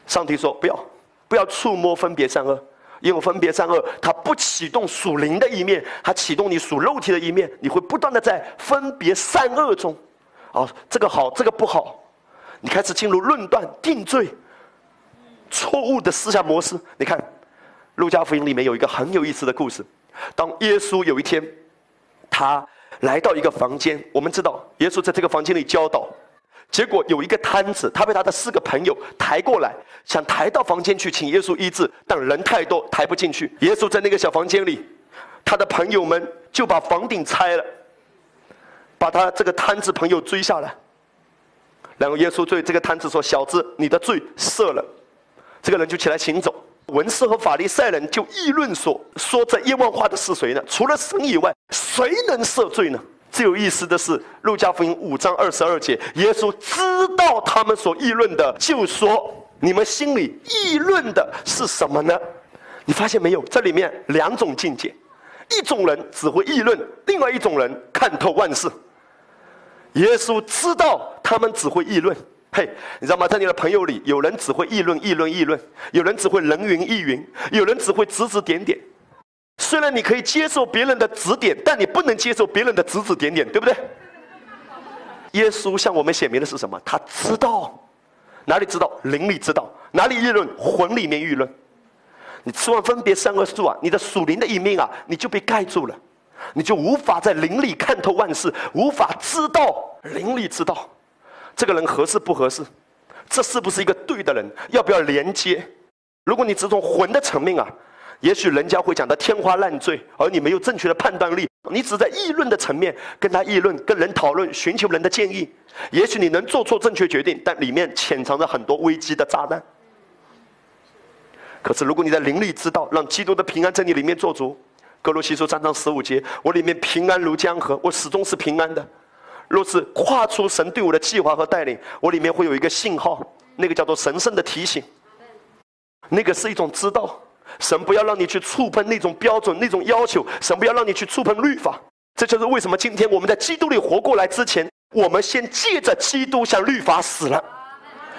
上帝说：“不要，不要触摸分别善恶，因为分别善恶，它不启动属灵的一面，它启动你属肉体的一面，你会不断的在分别善恶中，啊，这个好，这个不好，你开始进入论断、定罪、错误的思想模式。你看，路加福音里面有一个很有意思的故事，当耶稣有一天。”他来到一个房间，我们知道耶稣在这个房间里教导，结果有一个摊子，他被他的四个朋友抬过来，想抬到房间去请耶稣医治，但人太多抬不进去。耶稣在那个小房间里，他的朋友们就把房顶拆了，把他这个摊子朋友追下来，然后耶稣对这个摊子说：“小子，你的罪赦了。”这个人就起来行走。文士和法利赛人就议论说：“说这冤枉话的是谁呢？除了神以外，谁能赦罪呢？”最有意思的是，《路加福音》五章二十二节，耶稣知道他们所议论的，就说：“你们心里议论的是什么呢？”你发现没有？这里面两种境界：一种人只会议论，另外一种人看透万事。耶稣知道他们只会议论。嘿，你知道吗？在你的朋友里，有人只会议论、议论、议论；有人只会人云亦云；有人只会指指点点。虽然你可以接受别人的指点，但你不能接受别人的指指点点，对不对？耶稣向我们显明的是什么？他知道，哪里知道？灵里知道，哪里议论？魂里面议论。你吃完分别三恶树啊，你的属灵的一面啊，你就被盖住了，你就无法在灵里看透万事，无法知道灵里知道。这个人合适不合适？这是不是一个对的人？要不要连接？如果你只从魂的层面啊，也许人家会讲的天花乱坠，而你没有正确的判断力。你只在议论的层面跟他议论，跟人讨论，寻求人的建议，也许你能做错正确决定，但里面潜藏着很多危机的炸弹。可是如果你在灵里知道，让基督的平安在你里面做主，哥罗西书三章十五节，我里面平安如江河，我始终是平安的。若是跨出神对我的计划和带领，我里面会有一个信号，那个叫做神圣的提醒。那个是一种知道，神不要让你去触碰那种标准、那种要求，神不要让你去触碰律法。这就是为什么今天我们在基督里活过来之前，我们先借着基督向律法死了。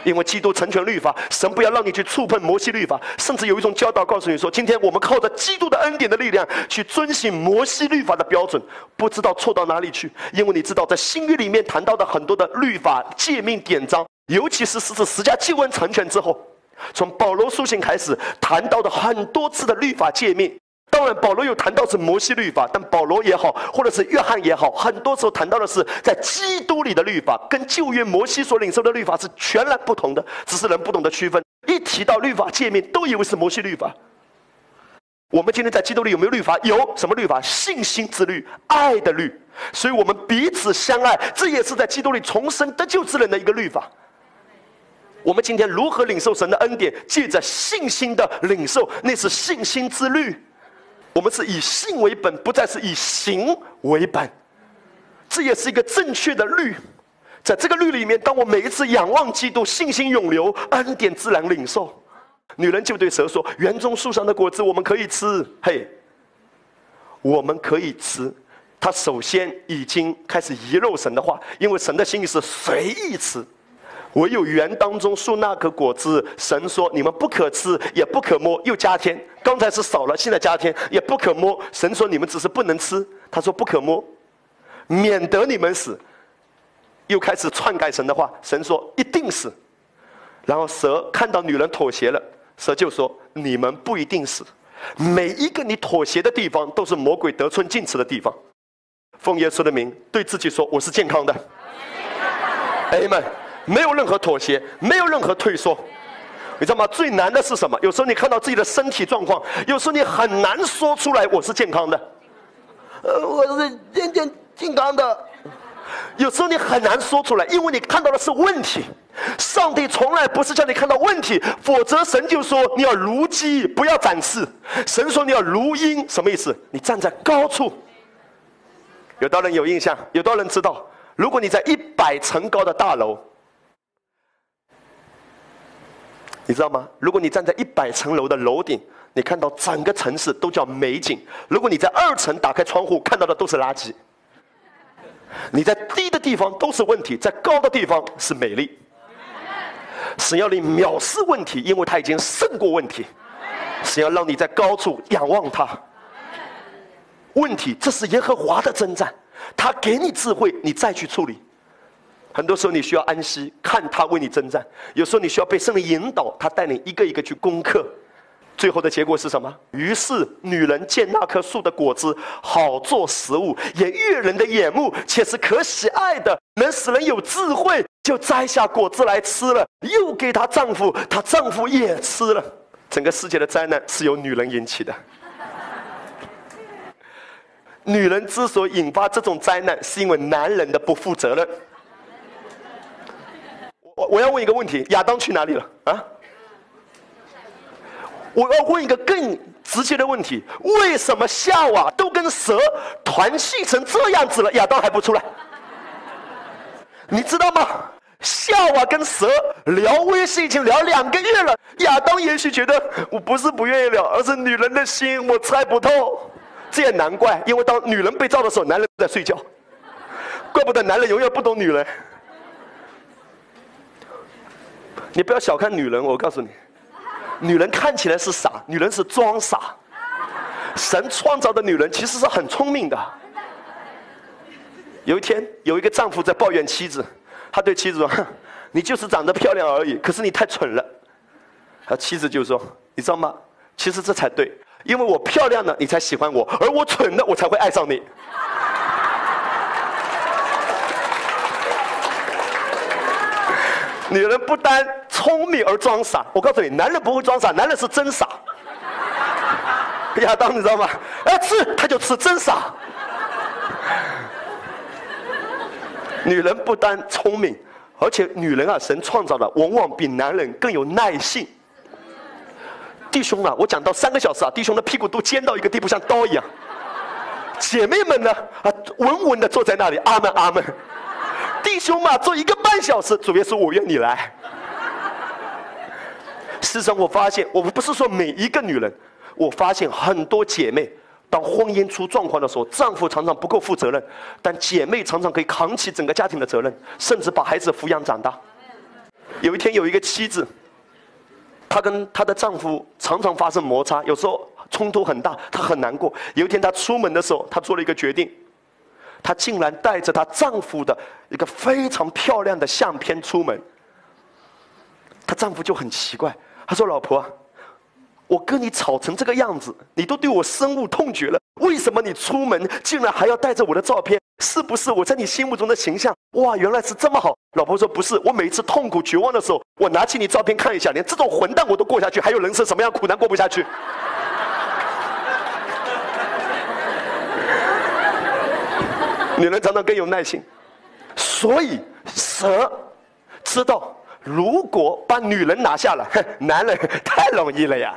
因为基督成全律法，神不要让你去触碰摩西律法，甚至有一种教导告诉你说：今天我们靠着基督的恩典的力量去遵循摩西律法的标准，不知道错到哪里去。因为你知道，在新约里面谈到的很多的律法诫命典章，尤其是是指十架祭文成全之后，从保罗书信开始谈到的很多次的律法诫命。当然，保罗有谈到是摩西律法，但保罗也好，或者是约翰也好，很多时候谈到的是在基督里的律法，跟旧约摩西所领受的律法是全然不同的，只是人不懂得区分。一提到律法界面，都以为是摩西律法。我们今天在基督里有没有律法？有什么律法？信心之律，爱的律。所以我们彼此相爱，这也是在基督里重生得救之人的一个律法。我们今天如何领受神的恩典？借着信心的领受，那是信心之律。我们是以信为本，不再是以行为本，这也是一个正确的律。在这个律里面，当我每一次仰望基督，信心涌流，恩典自然领受。女人就对蛇说：“园中树上的果子我们可以吃。”嘿，我们可以吃。他首先已经开始遗漏神的话，因为神的心意是随意吃。唯有园当中树那颗果子，神说你们不可吃，也不可摸，又加添。刚才是少了，现在加添，也不可摸。神说你们只是不能吃，他说不可摸，免得你们死。又开始篡改神的话，神说一定死。然后蛇看到女人妥协了，蛇就说你们不一定死。每一个你妥协的地方，都是魔鬼得寸进尺的地方。奉耶稣的名，对自己说我是健康的。哎们。没有任何妥协，没有任何退缩，你知道吗？最难的是什么？有时候你看到自己的身体状况，有时候你很难说出来我是健康的，呃，我是健健健康的。有时候你很难说出来，因为你看到的是问题。上帝从来不是叫你看到问题，否则神就说你要如鸡，不要展翅。神说你要如鹰，什么意思？你站在高处。有多少人有印象？有多少人知道？如果你在一百层高的大楼。你知道吗？如果你站在一百层楼的楼顶，你看到整个城市都叫美景；如果你在二层打开窗户，看到的都是垃圾。你在低的地方都是问题，在高的地方是美丽。神要你藐视问题，因为他已经胜过问题。神要让你在高处仰望他。问题，这是耶和华的征战，他给你智慧，你再去处理。很多时候你需要安息，看他为你征战；有时候你需要被圣灵引导，他带你一个一个去攻克。最后的结果是什么？于是女人见那棵树的果子好做食物，也悦人的眼目，且是可喜爱的，能使人有智慧，就摘下果子来吃了，又给她丈夫，她丈夫也吃了。整个世界的灾难是由女人引起的。女人之所以引发这种灾难，是因为男人的不负责任。我我要问一个问题：亚当去哪里了？啊？我要问一个更直接的问题：为什么夏娃都跟蛇团系成这样子了，亚当还不出来？你知道吗？夏娃跟蛇聊微信已经聊两个月了，亚当也许觉得我不是不愿意聊，而是女人的心我猜不透。这也难怪，因为当女人被造的时候，男人在睡觉，怪不得男人永远不懂女人。你不要小看女人，我告诉你。女人看起来是傻，女人是装傻。神创造的女人其实是很聪明的。有一天，有一个丈夫在抱怨妻子，他对妻子说：“你就是长得漂亮而已，可是你太蠢了。”他妻子就说：“你知道吗？其实这才对，因为我漂亮了，你才喜欢我；而我蠢了，我才会爱上你。”女人不单聪明而装傻，我告诉你，男人不会装傻，男人是真傻。亚当，你知道吗？哎，吃他就吃真傻。女人不单聪明，而且女人啊，神创造的往往比男人更有耐性。弟兄啊，我讲到三个小时啊，弟兄的屁股都尖到一个地步，像刀一样。姐妹们呢，啊，稳稳的坐在那里，阿门阿门。弟兄嘛，坐一个半小时，主耶稣，我愿你来。事实上，我发现，我不是说每一个女人，我发现很多姐妹，当婚姻出状况的时候，丈夫常常不够负责任，但姐妹常常可以扛起整个家庭的责任，甚至把孩子抚养长大。有一天，有一个妻子，她跟她的丈夫常常发生摩擦，有时候冲突很大，她很难过。有一天，她出门的时候，她做了一个决定。她竟然带着她丈夫的一个非常漂亮的相片出门，她丈夫就很奇怪，他说：“老婆，我跟你吵成这个样子，你都对我深恶痛绝了，为什么你出门竟然还要带着我的照片？是不是我在你心目中的形象？哇，原来是这么好。”老婆说：“不是，我每一次痛苦绝望的时候，我拿起你照片看一下，连这种混蛋我都过下去，还有人生什么样苦难过不下去？”女人常常更有耐心，所以蛇知道，如果把女人拿下了，男人太容易了呀。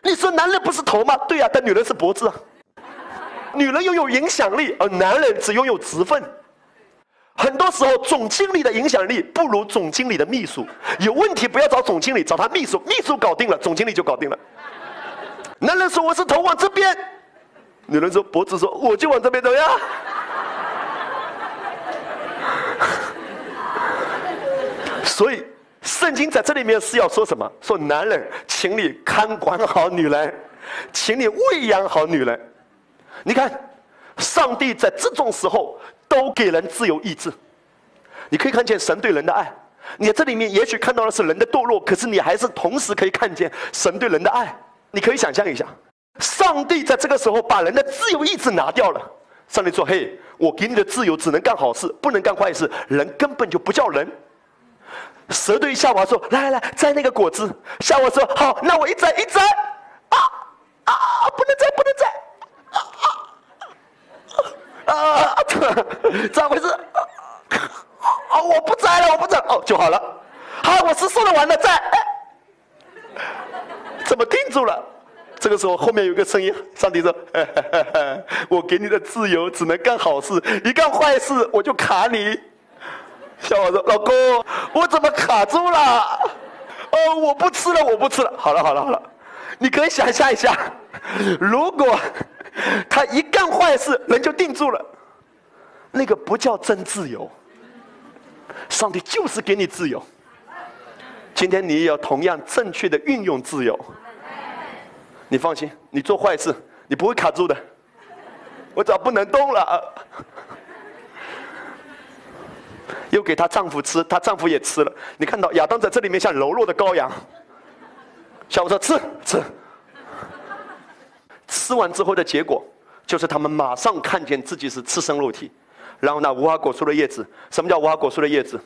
你说男人不是头吗？对呀，但女人是脖子。女人拥有影响力，而男人只拥有职分。很多时候，总经理的影响力不如总经理的秘书。有问题不要找总经理，找他秘书，秘书搞定了，总经理就搞定了。男人说我是头往这边。女人说：“脖子说，我就往这边走呀。所以，圣经在这里面是要说什么？说男人，请你看管好女人，请你喂养好女人。你看，上帝在这种时候都给人自由意志。你可以看见神对人的爱。你这里面也许看到的是人的堕落，可是你还是同时可以看见神对人的爱。你可以想象一下。”上帝在这个时候把人的自由意志拿掉了。上帝说：“嘿，我给你的自由只能干好事，不能干坏事。人根本就不叫人。”蛇对夏娃说：“来来来，摘那个果子。”夏娃说：“好，那我一摘一摘。”啊啊！不能摘，不能摘！啊啊！咋回事？啊！我不摘了，我不摘哦，就好了。好，我是说的完了，摘。怎么定住了？这个时候，后面有个声音，上帝说：“ 我给你的自由只能干好事，一干坏事我就卡你。”小伙说：“老公，我怎么卡住了？哦，我不吃了，我不吃了。好了，好了，好了，你可以想象一下，如果他一干坏事，人就定住了。那个不叫真自由。上帝就是给你自由。今天你也要同样正确的运用自由。你放心，你做坏事，你不会卡住的。我早不能动了。又给她丈夫吃，她丈夫也吃了。你看到亚当在这里面像柔弱的羔羊。小我说吃吃。吃完之后的结果，就是他们马上看见自己是赤身肉体。然后那，无花果树的叶子，什么叫无花果树的叶子？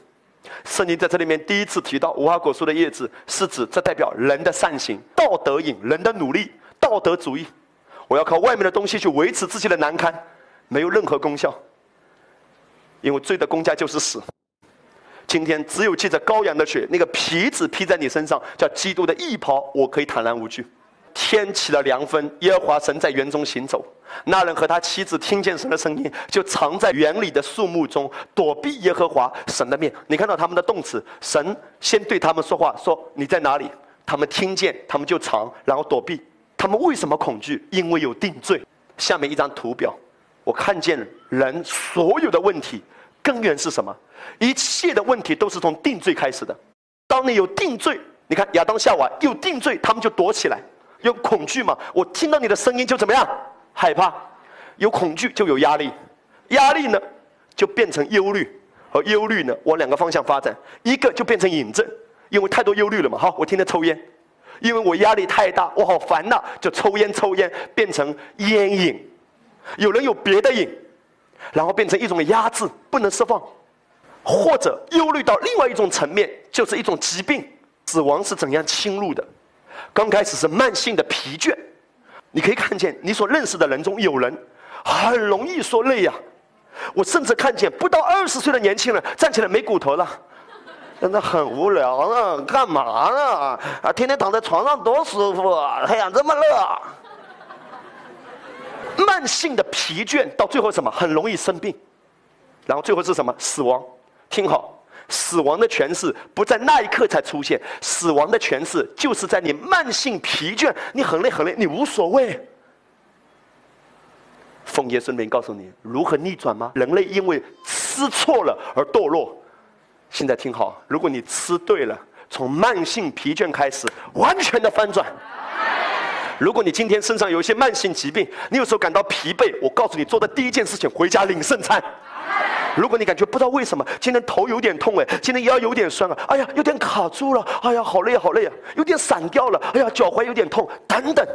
圣经在这里面第一次提到无花果树的叶子，是指这代表人的善行、道德瘾、人的努力、道德主义。我要靠外面的东西去维持自己的难堪，没有任何功效。因为罪的公价就是死。今天只有借着羔羊的血，那个皮子披在你身上，叫基督的义袍，我可以坦然无惧。天起了凉风，耶和华神在园中行走。那人和他妻子听见神的声音，就藏在园里的树木中，躲避耶和华神的面。你看到他们的动词，神先对他们说话，说你在哪里？他们听见，他们就藏，然后躲避。他们为什么恐惧？因为有定罪。下面一张图表，我看见人所有的问题根源是什么？一切的问题都是从定罪开始的。当你有定罪，你看亚当夏娃有定罪，他们就躲起来，有恐惧嘛？我听到你的声音就怎么样？害怕，有恐惧就有压力，压力呢就变成忧虑，而忧虑呢往两个方向发展，一个就变成瘾症，因为太多忧虑了嘛。好，我天天抽烟，因为我压力太大，我好烦呐，就抽烟抽烟变成烟瘾。有人有别的瘾，然后变成一种压制，不能释放，或者忧虑到另外一种层面，就是一种疾病。死亡是怎样侵入的？刚开始是慢性的疲倦。你可以看见，你所认识的人中有人很容易说累呀。我甚至看见不到二十岁的年轻人站起来没骨头了，真的很无聊啊！干嘛呢？啊，天天躺在床上多舒服啊！太阳这么热，慢性的疲倦到最后什么？很容易生病，然后最后是什么？死亡。听好。死亡的诠释不在那一刻才出现，死亡的诠释就是在你慢性疲倦，你很累很累，你无所谓。奉耶稣名告诉你如何逆转吗？人类因为吃错了而堕落，现在听好，如果你吃对了，从慢性疲倦开始，完全的翻转。如果你今天身上有一些慢性疾病，你有时候感到疲惫，我告诉你做的第一件事情，回家领圣餐。如果你感觉不知道为什么今天头有点痛哎，今天腰有点酸啊，哎呀有点卡住了，哎呀好累好累啊，有点散掉了，哎呀脚踝有点痛等等，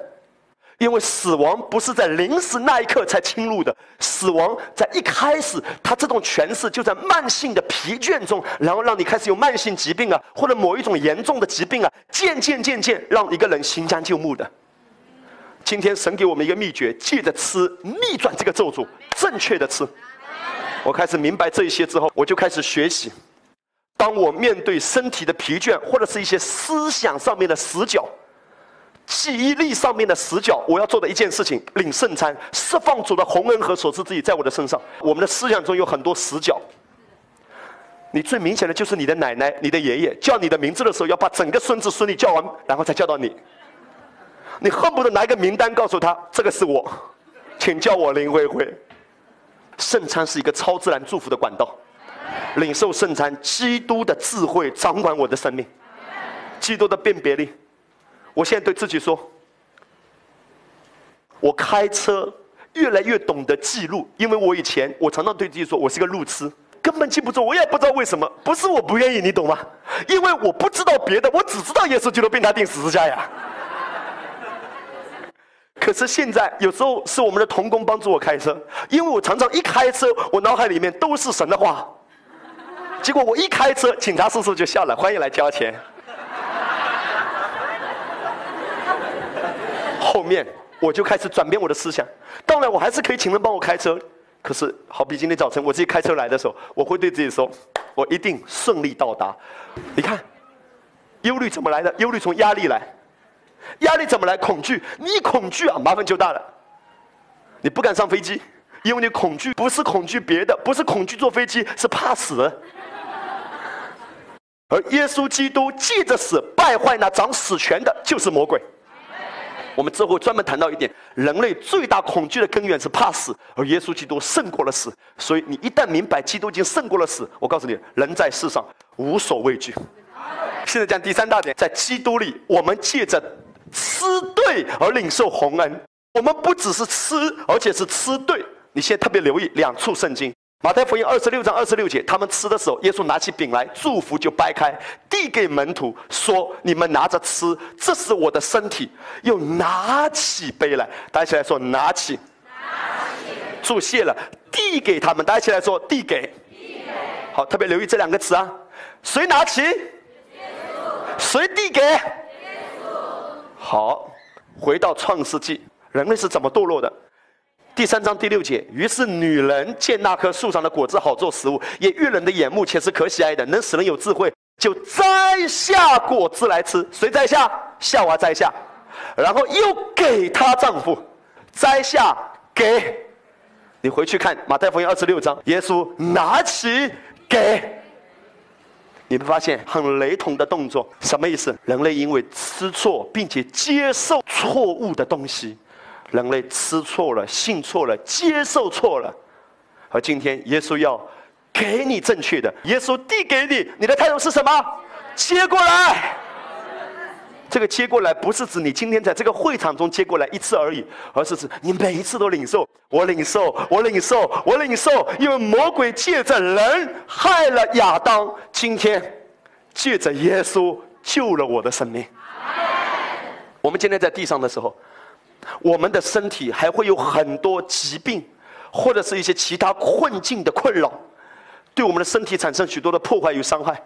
因为死亡不是在临死那一刻才侵入的，死亡在一开始，它这种诠释就在慢性的疲倦中，然后让你开始有慢性疾病啊，或者某一种严重的疾病啊，渐渐渐渐让一个人行将就木的。今天神给我们一个秘诀，记得吃逆转这个咒诅，正确的吃。我开始明白这一些之后，我就开始学习。当我面对身体的疲倦，或者是一些思想上面的死角、记忆力上面的死角，我要做的一件事情：领圣餐，释放主的洪恩和所赐之意在我的身上。我们的思想中有很多死角，你最明显的就是你的奶奶、你的爷爷叫你的名字的时候，要把整个孙子孙女叫完，然后才叫到你。你恨不得拿一个名单告诉他：“这个是我，请叫我林慧慧。”圣餐是一个超自然祝福的管道，领受圣餐，基督的智慧掌管我的生命，基督的辨别力。我现在对自己说，我开车越来越懂得记录，因为我以前我常常对自己说，我是个路痴，根本记不住，我也不知道为什么，不是我不愿意，你懂吗？因为我不知道别的，我只知道耶稣基督被他钉十字架呀。可是现在有时候是我们的童工帮助我开车，因为我常常一开车，我脑海里面都是神的话。结果我一开车，警察叔叔就笑了，欢迎来交钱。后面我就开始转变我的思想，当然我还是可以请人帮我开车。可是好比今天早晨我自己开车来的时候，我会对自己说，我一定顺利到达。你看，忧虑怎么来的？忧虑从压力来。压力怎么来？恐惧，你一恐惧啊，麻烦就大了。你不敢上飞机，因为你恐惧，不是恐惧别的，不是恐惧坐飞机，是怕死。而耶稣基督借着死败坏那掌死权的，就是魔鬼。我们之后专门谈到一点，人类最大恐惧的根源是怕死，而耶稣基督胜过了死。所以你一旦明白基督已经胜过了死，我告诉你，人在世上无所畏惧。现在讲第三大点，在基督里，我们借着吃对而领受洪恩。我们不只是吃，而且是吃对。你现在特别留意两处圣经。马太福音二十六章二十六节，他们吃的时候，耶稣拿起饼来，祝福就掰开，递给门徒说：“你们拿着吃，这是我的身体。”又拿起杯来，大家一起来说：“拿起。”注谢了，递给他们，大家一起来说：“递给。”好，特别留意这两个词啊。谁拿起？谁递给？好，回到创世纪，人类是怎么堕落的？第三章第六节，于是女人见那棵树上的果子好做食物，也悦人的眼目，且是可喜爱的，能使人有智慧，就摘下果子来吃。谁摘下？夏娃摘下，然后又给她丈夫摘下给。你回去看马太福音二十六章，耶稣拿起给。你们发现很雷同的动作，什么意思？人类因为吃错，并且接受错误的东西。人类吃错了，信错了，接受错了，而今天耶稣要给你正确的，耶稣递给你，你的态度是什么？接过来。这个接过来不是指你今天在这个会场中接过来一次而已，而是指你每一次都领受。我领受，我领受，我领受，因为魔鬼借着人害了亚当，今天借着耶稣救了我的生命。我们今天在地上的时候。我们的身体还会有很多疾病，或者是一些其他困境的困扰，对我们的身体产生许多的破坏与伤害。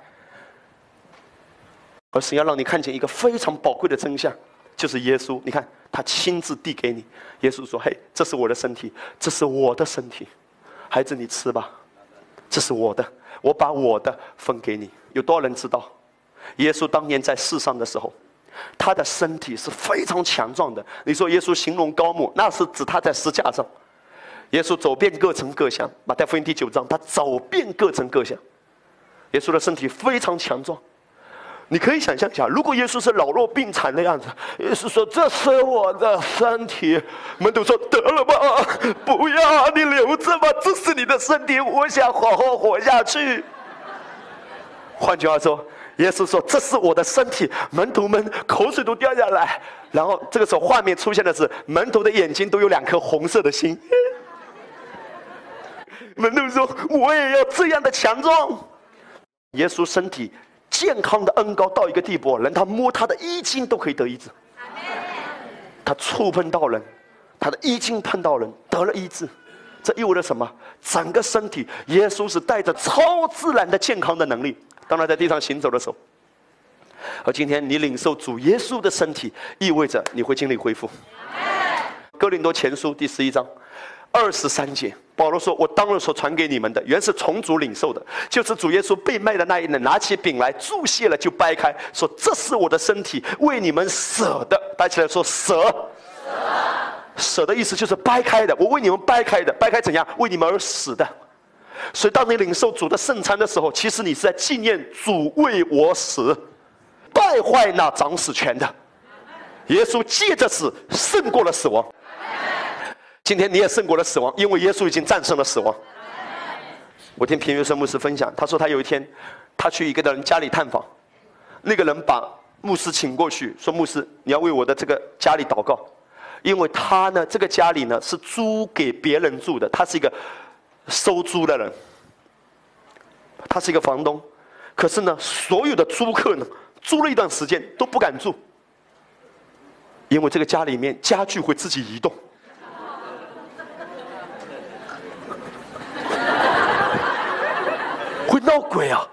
而神要让你看见一个非常宝贵的真相，就是耶稣。你看，他亲自递给你。耶稣说：“嘿，这是我的身体，这是我的身体，孩子，你吃吧，这是我的，我把我的分给你。”有多少人知道，耶稣当年在世上的时候？他的身体是非常强壮的。你说耶稣形容高木，那是指他在石架上。耶稣走遍各城各乡，马太福音第九章，他走遍各城各乡。耶稣的身体非常强壮。你可以想象一下，如果耶稣是老弱病残的样子，耶稣说：“这是我的身体。”门徒说：“得了吧，不要，你留着吧，这是你的身体，我想好好活下去。”换句话说。耶稣说：“这是我的身体。”门徒们口水都掉下来。然后这个时候，画面出现的是门徒的眼睛都有两颗红色的心。门徒说：“我也要这样的强壮。”耶稣身体健康的恩高到一个地步，连他摸他的衣襟都可以得医治。他触碰到人，他的衣襟碰到人得了医治。这意味着什么？整个身体，耶稣是带着超自然的健康的能力。当他在地上行走的时候，而今天你领受主耶稣的身体，意味着你会经历恢复。哥林多前书第十一章二十三节，保罗说：“我当日所传给你们的，原是从主领受的，就是主耶稣被卖的那一年，拿起饼来注谢了，就掰开，说这是我的身体，为你们舍的。带起来说舍，舍的意思就是掰开的，我为你们掰开的，掰开怎样？为你们而死的。”所以，当你领受主的圣餐的时候，其实你是在纪念主为我死，败坏那掌死权的。耶稣借着死胜过了死亡。今天你也胜过了死亡，因为耶稣已经战胜了死亡。我听平原生牧师分享，他说他有一天，他去一个人家里探访，那个人把牧师请过去，说牧师你要为我的这个家里祷告，因为他呢这个家里呢是租给别人住的，他是一个。收租的人，他是一个房东，可是呢，所有的租客呢，租了一段时间都不敢住，因为这个家里面家具会自己移动，闹鬼啊！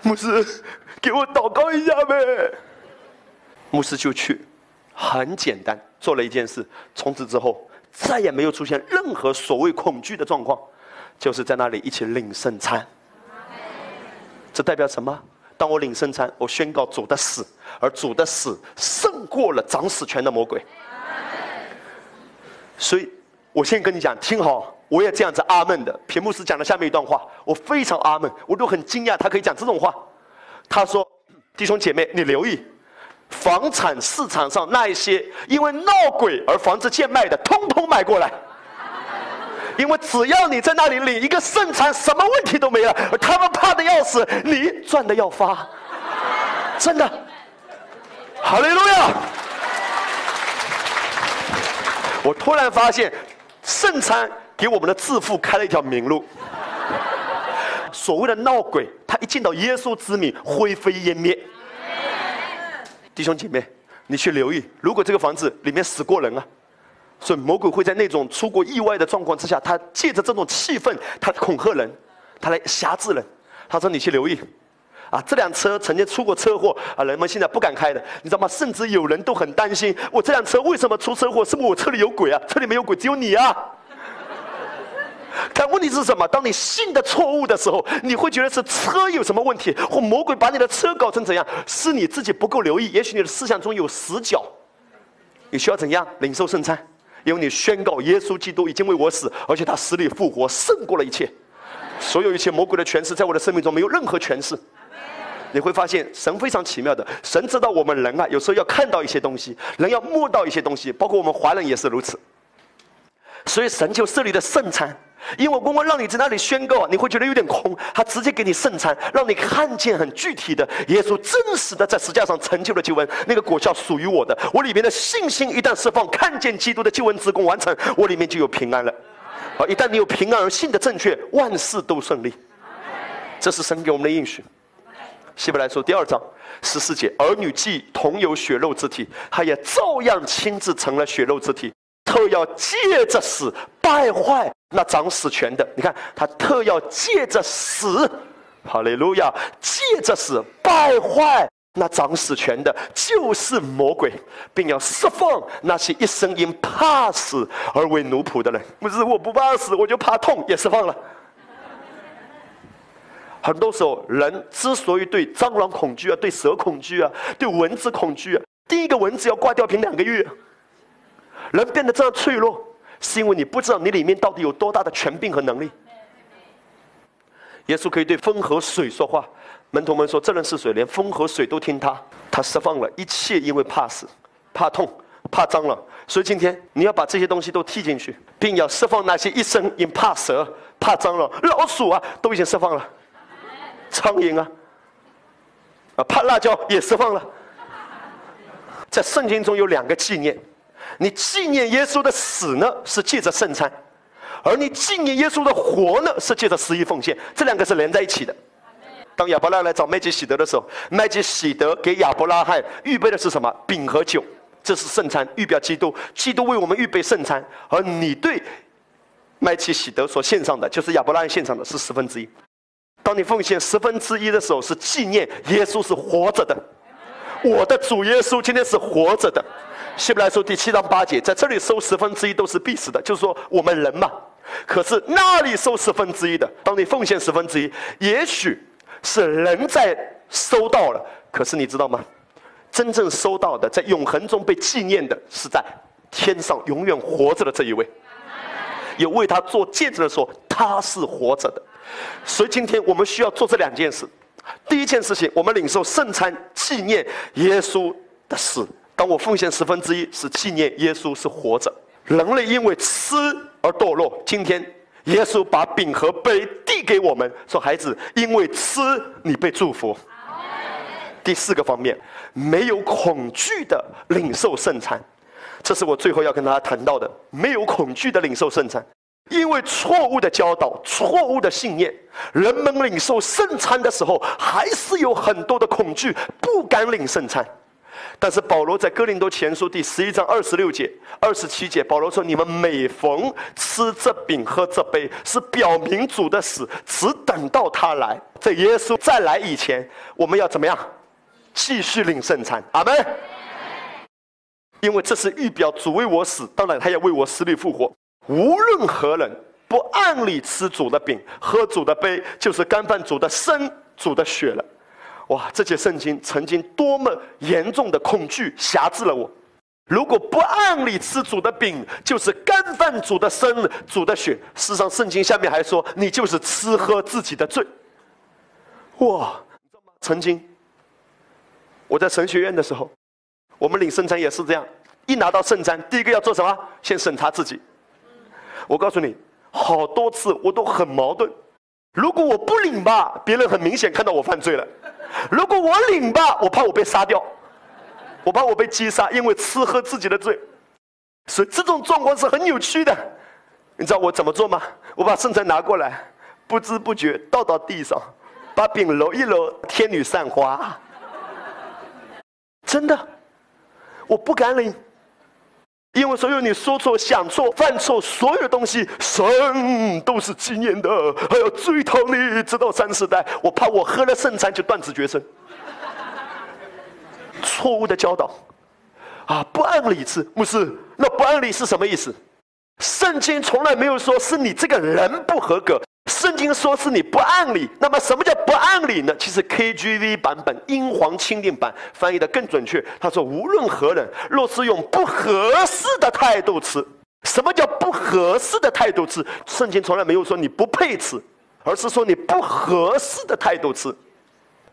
牧师，给我祷告一下呗。牧师就去，很简单，做了一件事，从此之后。再也没有出现任何所谓恐惧的状况，就是在那里一起领圣餐。这代表什么？当我领圣餐，我宣告主的死，而主的死胜过了掌死权的魔鬼。所以，我先跟你讲，听好，我也这样子阿门的。屏幕是讲了下面一段话，我非常阿门，我都很惊讶，他可以讲这种话。他说：“弟兄姐妹，你留意，房产市场上那一些因为闹鬼而房子贱卖的，通通买过来。因为只要你在那里领一个圣餐，什么问题都没了。他们怕的要死，你赚的要发，真的。哈利路亚！我突然发现，圣餐给我们的致富开了一条明路。所谓的闹鬼，他一见到耶稣之名，灰飞烟灭。弟兄姐妹，你去留意，如果这个房子里面死过人啊，所以魔鬼会在那种出过意外的状况之下，他借着这种气氛，他恐吓人，他来辖制人。他说：“你去留意，啊，这辆车曾经出过车祸啊，人们现在不敢开的，你知道吗？甚至有人都很担心，我这辆车为什么出车祸？是不是我车里有鬼啊？车里没有鬼，只有你啊。”但问题是什么？当你信的错误的时候，你会觉得是车有什么问题，或魔鬼把你的车搞成怎样？是你自己不够留意。也许你的思想中有死角，你需要怎样领受圣餐？因为你宣告耶稣基督已经为我死，而且他死里复活，胜过了一切，所有一切魔鬼的权势在我的生命中没有任何权势。你会发现神非常奇妙的，神知道我们人啊，有时候要看到一些东西，人要摸到一些东西，包括我们华人也是如此。所以神就设立的圣餐。因为公公让你在那里宣告，你会觉得有点空。他直接给你圣餐，让你看见很具体的耶稣真实的在十字架上成就了救恩。那个果效属于我的，我里面的信心一旦释放，看见基督的救恩之功完成，我里面就有平安了。好，一旦你有平安而信的正确，万事都顺利。这是神给我们的应许。希伯来书第二章十四节：儿女既同有血肉之体，他也照样亲自成了血肉之体。特要借着死败坏那掌死权的，你看他特要借着死，哈利路亚，借着死败坏那掌死权的，就是魔鬼，并要释放那些一生因怕死而为奴仆的人。不是我不怕死，我就怕痛，也释放了。很多时候，人之所以对蟑螂恐惧啊，对蛇恐惧啊，对蚊子恐惧啊，第一个蚊子要挂吊瓶两个月。人变得这样脆弱，是因为你不知道你里面到底有多大的权柄和能力。耶稣可以对风和水说话，门徒们说：“这人是水，连风和水都听他。”他释放了一切，因为怕死、怕痛、怕脏了。所以今天你要把这些东西都踢进去，并要释放那些一生因怕蛇、怕脏了、老鼠啊，都已经释放了。苍蝇啊，啊，怕辣椒也释放了。在圣经中有两个纪念。你纪念耶稣的死呢，是借着圣餐；而你纪念耶稣的活呢，是借着十一奉献。这两个是连在一起的。当亚伯拉来找麦基喜德的时候，麦基喜德给亚伯拉罕预备的是什么？饼和酒，这是圣餐，预表基督。基督为我们预备圣餐，而你对麦基喜德所献上的，就是亚伯拉罕献上的是十分之一。当你奉献十分之一的时候，是纪念耶稣是活着的。我的主耶稣今天是活着的。希伯来书第七章八节，在这里收十分之一都是必死的，就是说我们人嘛。可是那里收十分之一的，当你奉献十分之一，也许是人在收到了，可是你知道吗？真正收到的，在永恒中被纪念的，是在天上永远活着的这一位。有为他做见证的说他是活着的。所以今天我们需要做这两件事。第一件事情，我们领受圣餐，纪念耶稣的死。当我奉献十分之一，是纪念耶稣是活着。人类因为吃而堕落，今天耶稣把饼和杯递给我们，说：“孩子，因为吃你被祝福。”第四个方面，没有恐惧的领受圣餐，这是我最后要跟大家谈到的。没有恐惧的领受圣餐，因为错误的教导、错误的信念，人们领受圣餐的时候，还是有很多的恐惧，不敢领圣餐。但是保罗在哥林多前书第十一章二十六节、二十七节，保罗说：“你们每逢吃这饼、喝这杯，是表明主的死，只等到他来。在耶稣再来以前，我们要怎么样？继续领圣餐。阿门。因为这是预表主为我死，当然他要为我死里复活。无论何人不按理吃主的饼、喝主的杯，就是干犯主的身、主的血了。”哇！这节圣经曾经多么严重的恐惧辖制了我。如果不按理吃主的饼，就是干饭主的身、主的血。事实上，圣经下面还说，你就是吃喝自己的罪。哇！曾经我在神学院的时候，我们领圣餐也是这样，一拿到圣餐，第一个要做什么？先审查自己。我告诉你，好多次我都很矛盾。如果我不领吧，别人很明显看到我犯罪了；如果我领吧，我怕我被杀掉，我怕我被击杀，因为吃喝自己的罪。所以这种状况是很扭曲的。你知道我怎么做吗？我把圣餐拿过来，不知不觉倒到地上，把饼揉一揉，天女散花。真的，我不敢领。因为所有你说错、想错、犯错，所有东西，神都是纪念的，还要追讨你，直到三四代。我怕我喝了圣餐就断子绝孙。错误的教导，啊，不按理吃，牧师，那不按理是什么意思？圣经从来没有说是你这个人不合格。圣经说是你不按理，那么什么叫不按理呢？其实 KGV 版本英皇钦定版翻译的更准确。他说：“无论何人，若是用不合适的态度吃，什么叫不合适的态度吃？圣经从来没有说你不配吃，而是说你不合适的态度吃。”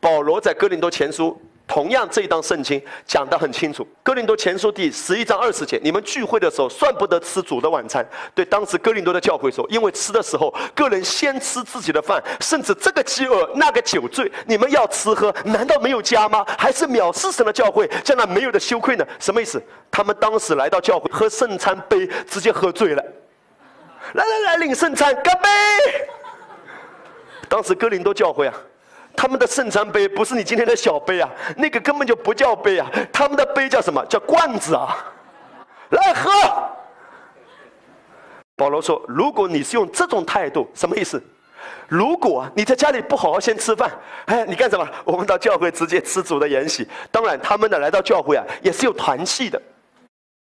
保罗在哥林多前书。同样，这一档圣经讲得很清楚，《哥林多前书》第十一章二十节：你们聚会的时候，算不得吃主的晚餐。对当时哥林多的教会说，因为吃的时候，个人先吃自己的饭，甚至这个饥饿，那个酒醉，你们要吃喝，难道没有家吗？还是藐视神的教会，将来没有的羞愧呢？什么意思？他们当时来到教会，喝圣餐杯，直接喝醉了。来来来，领圣餐，干杯！当时哥林多教会啊。他们的圣餐杯不是你今天的小杯啊，那个根本就不叫杯啊，他们的杯叫什么叫罐子啊？来喝。保罗说：“如果你是用这种态度，什么意思？如果你在家里不好好先吃饭，哎，你干什么？我们到教会直接吃主的筵席。当然，他们的来到教会啊，也是有团契的，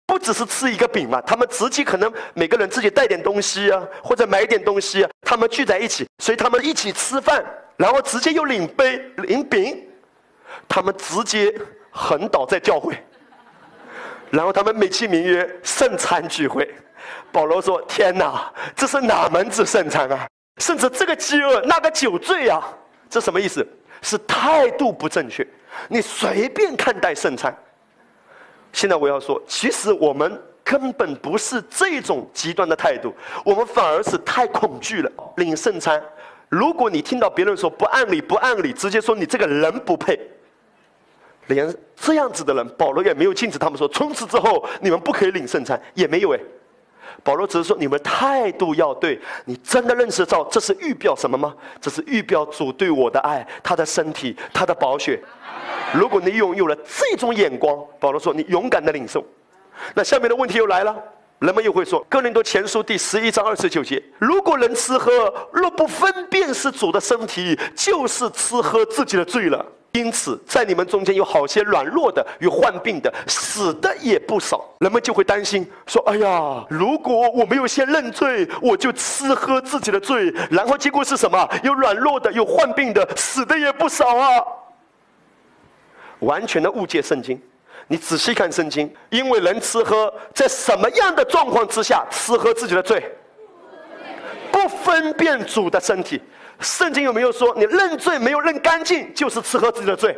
不只是吃一个饼嘛，他们直接可能每个人自己带点东西啊，或者买点东西啊，他们聚在一起，所以他们一起吃饭。”然后直接又领杯领饼，他们直接横倒在教会。然后他们美其名曰圣餐聚会。保罗说：“天哪，这是哪门子圣餐啊？甚至这个饥饿，那个酒醉啊，这什么意思？是态度不正确。你随便看待圣餐。现在我要说，其实我们根本不是这种极端的态度，我们反而是太恐惧了。领圣餐。”如果你听到别人说不按理不按理，直接说你这个人不配，连这样子的人，保罗也没有禁止他们说从此之后你们不可以领圣餐，也没有哎。保罗只是说你们态度要对，你真的认识到这是预表什么吗？这是预表主对我的爱，他的身体，他的宝血。如果你拥有了这种眼光，保罗说你勇敢的领受。那下面的问题又来了。人们又会说，《哥林多前书》第十一章二十九节：如果人吃喝，若不分辨是主的身体，就是吃喝自己的罪了。因此，在你们中间有好些软弱的与患病的，死的也不少。人们就会担心说：“哎呀，如果我没有先认罪，我就吃喝自己的罪，然后结果是什么？有软弱的，有患病的，死的也不少啊！”完全的误解圣经。你仔细看圣经，因为人吃喝，在什么样的状况之下吃喝自己的罪？不分辨主的身体。圣经有没有说你认罪没有认干净，就是吃喝自己的罪？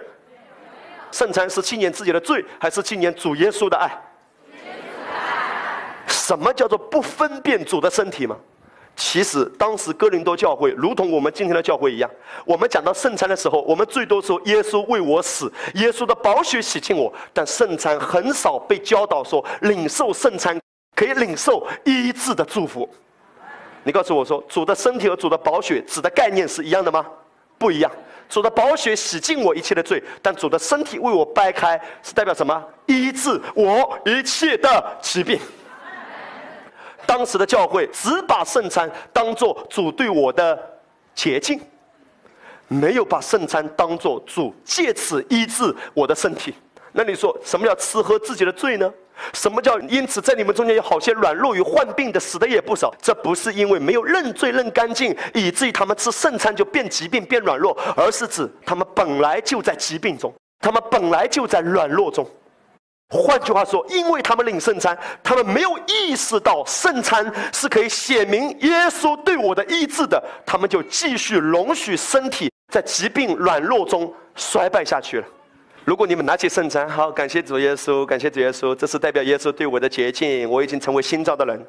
圣餐是纪念自己的罪，还是纪念主耶稣的爱？什么叫做不分辨主的身体吗？其实当时哥林多教会如同我们今天的教会一样，我们讲到圣餐的时候，我们最多说耶稣为我死，耶稣的宝血洗净我。但圣餐很少被教导说领受圣餐可以领受医治的祝福。你告诉我说，主的身体和主的宝血指的概念是一样的吗？不一样。主的宝血洗净我一切的罪，但主的身体为我掰开是代表什么？医治我一切的疾病。当时的教会只把圣餐当做主对我的捷径，没有把圣餐当做主借此医治我的身体。那你说什么叫吃喝自己的罪呢？什么叫因此在你们中间有好些软弱与患病的，死的也不少？这不是因为没有认罪认干净，以至于他们吃圣餐就变疾病变软弱，而是指他们本来就在疾病中，他们本来就在软弱中。换句话说，因为他们领圣餐，他们没有意识到圣餐是可以写明耶稣对我的医治的，他们就继续容许身体在疾病软弱中衰败下去了。如果你们拿起圣餐，好，感谢主耶稣，感谢主耶稣，这是代表耶稣对我的洁净，我已经成为新造的人。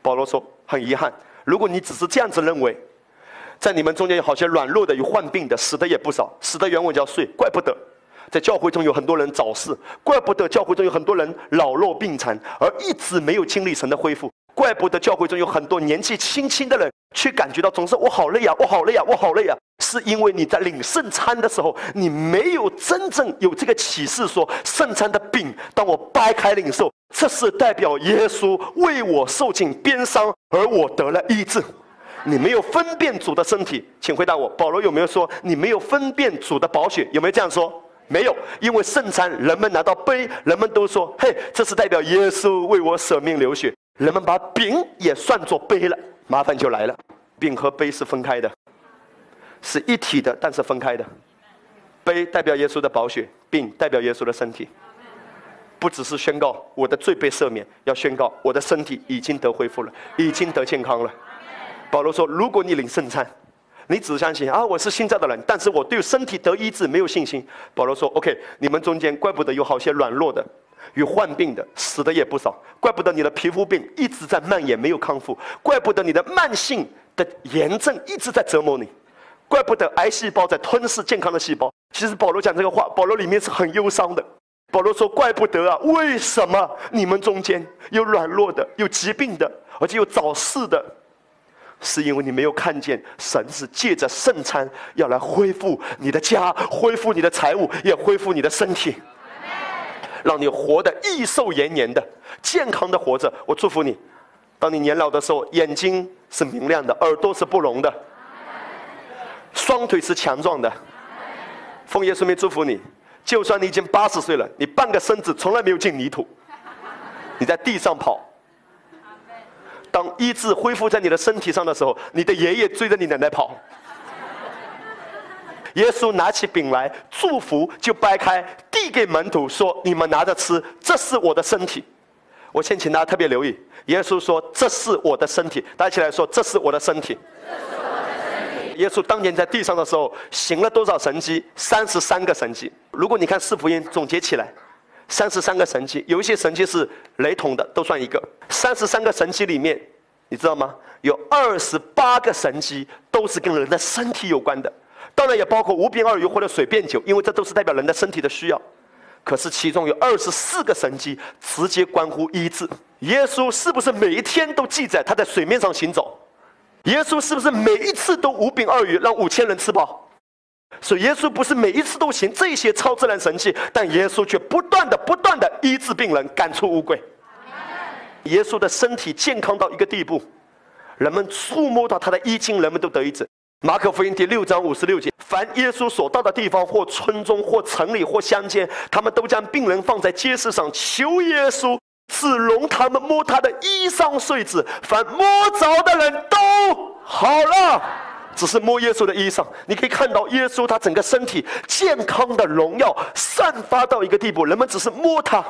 保罗说：“很遗憾，如果你只是这样子认为，在你们中间有好些软弱的、有患病的，死的也不少。死的原文叫睡，怪不得在教会中有很多人早逝，怪不得教会中有很多人老弱病残，而一直没有经历神的恢复。怪不得教会中有很多年纪轻轻的人，却感觉到总是我好累啊，我好累啊，我好累啊。”是因为你在领圣餐的时候，你没有真正有这个启示，说圣餐的饼，当我掰开领受，这是代表耶稣为我受尽鞭伤，而我得了医治。你没有分辨主的身体，请回答我。保罗有没有说你没有分辨主的宝血？有没有这样说？没有，因为圣餐，人们拿到杯，人们都说：“嘿，这是代表耶稣为我舍命流血。”人们把饼也算作杯了，麻烦就来了，饼和杯是分开的。是一体的，但是分开的。杯代表耶稣的宝血，并代表耶稣的身体。不只是宣告我的罪被赦免，要宣告我的身体已经得恢复了，已经得健康了。保罗说：“如果你领圣餐，你只相信啊，我是新造的人，但是我对身体得医治没有信心。”保罗说：“OK，你们中间怪不得有好些软弱的，有患病的，死的也不少。怪不得你的皮肤病一直在蔓延，没有康复。怪不得你的慢性的炎症一直在折磨你。”怪不得癌细胞在吞噬健康的细胞。其实保罗讲这个话，保罗里面是很忧伤的。保罗说：“怪不得啊，为什么你们中间有软弱的、有疾病的，而且有早逝的？是因为你没有看见神是借着圣餐要来恢复你的家，恢复你的财物，也恢复你的身体，让你活得益寿延年的、健康的活着。我祝福你，当你年老的时候，眼睛是明亮的，耳朵是不聋的。”双腿是强壮的，奉耶稣名祝福你。就算你已经八十岁了，你半个身子从来没有进泥土，你在地上跑。当医治恢复在你的身体上的时候，你的爷爷追着你奶奶跑。耶稣拿起饼来祝福，就掰开递给门徒说：“你们拿着吃，这是我的身体。”我先请大家特别留意，耶稣说：“这是我的身体。”大家起来说：“这是我的身体。”耶稣当年在地上的时候行了多少神迹？三十三个神迹。如果你看四福音总结起来，三十三个神迹，有一些神迹是雷同的，都算一个。三十三个神迹里面，你知道吗？有二十八个神迹都是跟人的身体有关的，当然也包括无病二鱼或者水变酒，因为这都是代表人的身体的需要。可是其中有二十四个神迹直接关乎医治。耶稣是不是每一天都记载他在水面上行走？耶稣是不是每一次都无病二鱼让五千人吃饱？所以耶稣不是每一次都行这些超自然神迹，但耶稣却不断的、不断的医治病人、赶出乌龟。耶稣的身体健康到一个地步，人们触摸到他的衣襟，人们都得医治。马可福音第六章五十六节：凡耶稣所到的地方，或村中，或城里，或乡间，他们都将病人放在街市上，求耶稣。只容他们摸他的衣裳碎纸，凡摸着的人都好了。只是摸耶稣的衣裳，你可以看到耶稣他整个身体健康的荣耀散发到一个地步，人们只是摸他，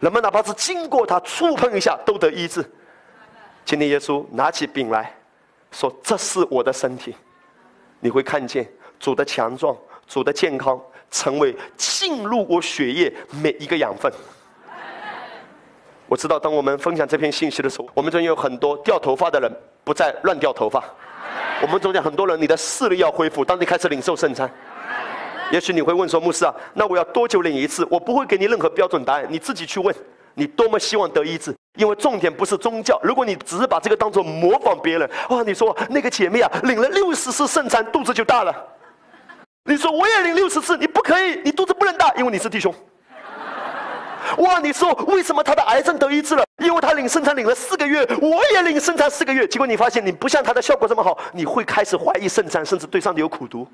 人们哪怕是经过他触碰一下都得医治。今天耶稣拿起饼来说：“这是我的身体。”你会看见主的强壮，主的健康，成为进入我血液每一个养分。我知道，当我们分享这篇信息的时候，我们中有很多掉头发的人不再乱掉头发。我们中间很多人，你的视力要恢复。当你开始领受圣餐，也许你会问说：“牧师啊，那我要多久领一次？”我不会给你任何标准答案，你自己去问。你多么希望得医治？因为重点不是宗教。如果你只是把这个当做模仿别人，哇，你说那个姐妹啊，领了六十次圣餐，肚子就大了。你说我也领六十次，你不可以，你肚子不能大，因为你是弟兄。哇！你说为什么他的癌症得医治了？因为他领生产领了四个月，我也领生产四个月，结果你发现你不像他的效果这么好，你会开始怀疑圣餐，甚至对上帝有苦毒。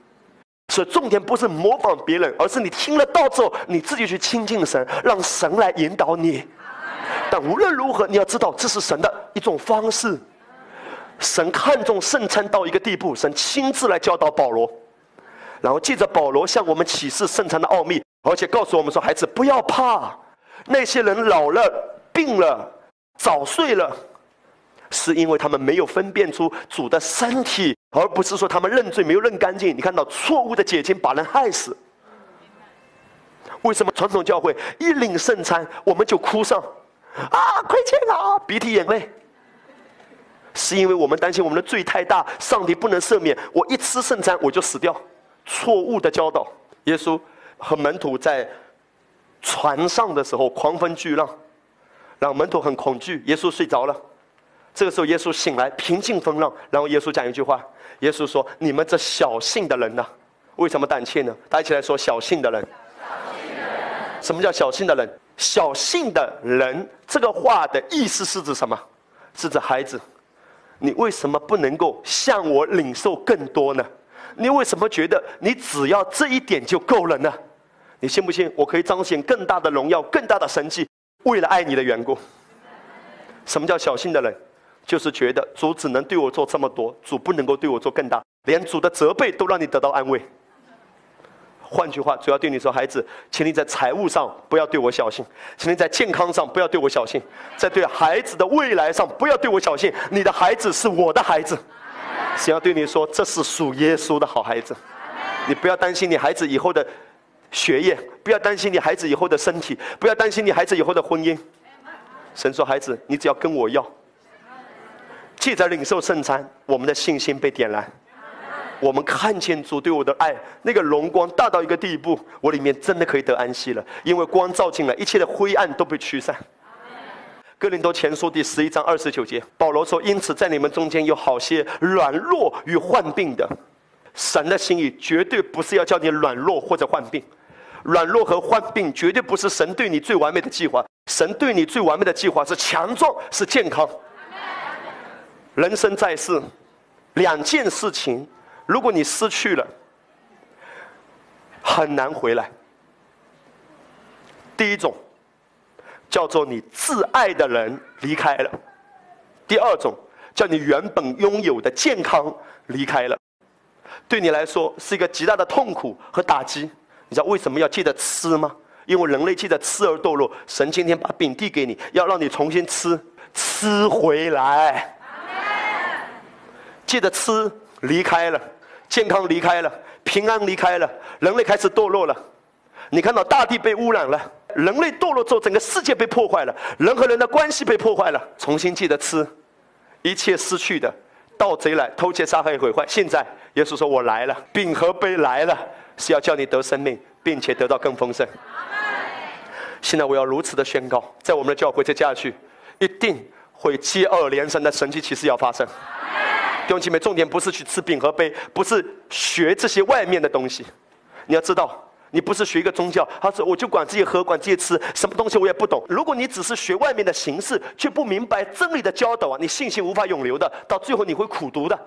所以重点不是模仿别人，而是你听了道之后，你自己去亲近神，让神来引导你。但无论如何，你要知道这是神的一种方式。神看重圣餐到一个地步，神亲自来教导保罗，然后借着保罗向我们启示圣餐的奥秘，而且告诉我们说：孩子不要怕。那些人老了、病了、早睡了，是因为他们没有分辨出主的身体，而不是说他们认罪没有认干净。你看到错误的解经把人害死。为什么传统教会一领圣餐我们就哭上？啊，亏欠啊，鼻涕眼泪。是因为我们担心我们的罪太大，上帝不能赦免。我一吃圣餐我就死掉，错误的教导。耶稣和门徒在船上的时候狂风巨浪，让门徒很恐惧。耶稣睡着了，这个时候耶稣醒来，平静风浪。然后耶稣讲一句话：耶稣说：“你们这小信的人呢？为什么胆怯呢？”大家一起来说：“小信的人。”什么叫小信的人？小信的人这个话的意思是指什么？是指孩子。你为什么不能够向我领受更多呢？你为什么觉得你只要这一点就够了呢？你信不信？我可以彰显更大的荣耀、更大的神迹，为了爱你的缘故。什么叫小心的人？就是觉得主只能对我做这么多，主不能够对我做更大，连主的责备都让你得到安慰。换句话，主要对你说：“孩子，请你在财务上不要对我小心，请你在健康上不要对我小心，在对孩子的未来上不要对我小心。你的孩子是我的孩子，想要对你说，这是属耶稣的好孩子。你不要担心你孩子以后的学业，不要担心你孩子以后的身体，不要担心你孩子以后的婚姻。神说：孩子，你只要跟我要，记着领受圣餐，我们的信心被点燃。”我们看见主对我的爱，那个荣光大到一个地步，我里面真的可以得安息了，因为光照进来，一切的灰暗都被驱散。哥林多前书第十一章二十九节，保罗说：“因此在你们中间有好些软弱与患病的，神的心意绝对不是要叫你软弱或者患病，软弱和患病绝对不是神对你最完美的计划。神对你最完美的计划是强壮，是健康。人生在世，两件事情。”如果你失去了，很难回来。第一种叫做你挚爱的人离开了；第二种叫你原本拥有的健康离开了。对你来说是一个极大的痛苦和打击。你知道为什么要记得吃吗？因为人类记得吃而堕落。神今天把饼递给你，要让你重新吃，吃回来。记得吃，离开了。健康离开了，平安离开了，人类开始堕落了。你看到大地被污染了，人类堕落之后，整个世界被破坏了，人和人的关系被破坏了。重新记得吃，一切失去的，盗贼来偷窃、杀害、毁坏。现在耶稣说：“我来了，饼和杯来了，是要叫你得生命，并且得到更丰盛。”现在我要如此的宣告，在我们的教会再下去，一定会接二连三的神奇奇事要发生。弟兄姐妹，重点不是去吃饼和杯，不是学这些外面的东西。你要知道，你不是学一个宗教，他说我就管这些喝，管这些吃，什么东西我也不懂。如果你只是学外面的形式，却不明白真理的教导啊，你信心无法永留的，到最后你会苦读的。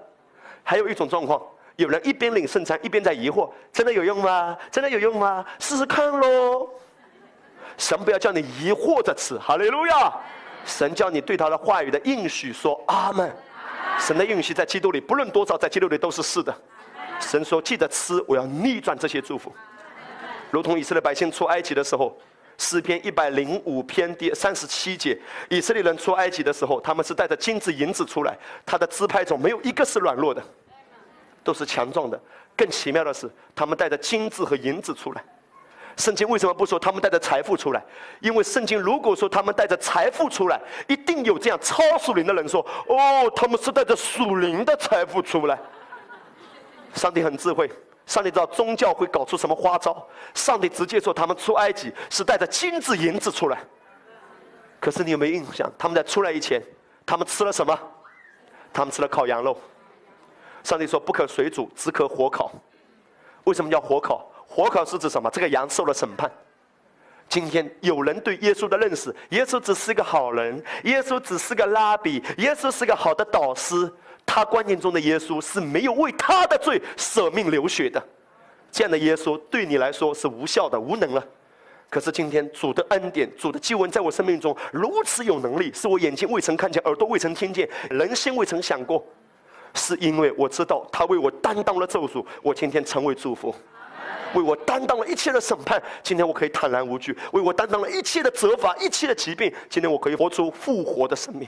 还有一种状况，有人一边领圣餐，一边在疑惑：真的有用吗？真的有用吗？试试看喽。神不要叫你疑惑着吃，哈利路亚。神叫你对他的话语的应许说阿门。神的应许在基督里，不论多少，在基督里都是是的。神说：“记得吃，我要逆转这些祝福。”如同以色列百姓出埃及的时候，诗篇一百零五篇第三十七节，以色列人出埃及的时候，他们是带着金子银子出来，他的支派中没有一个是软弱的，都是强壮的。更奇妙的是，他们带着金子和银子出来。圣经为什么不说他们带着财富出来？因为圣经如果说他们带着财富出来，一定有这样超属灵的人说：“哦，他们是带着属灵的财富出来。”上帝很智慧，上帝知道宗教会搞出什么花招。上帝直接说他们出埃及是带着金子银子出来。可是你有没有印象？他们在出来以前，他们吃了什么？他们吃了烤羊肉。上帝说不可水煮，只可火烤。为什么叫火烤？火烤是指什么？这个羊受了审判。今天有人对耶稣的认识，耶稣只是个好人，耶稣只是个拉比，耶稣是个好的导师。他观念中的耶稣是没有为他的罪舍命流血的，这样的耶稣对你来说是无效的、无能了。可是今天主的恩典、主的救恩在我生命中如此有能力，是我眼睛未曾看见、耳朵未曾听见、人心未曾想过，是因为我知道他为我担当了咒诅，我今天成为祝福。为我担当了一切的审判，今天我可以坦然无惧；为我担当了一切的责罚、一切的疾病，今天我可以活出复活的生命。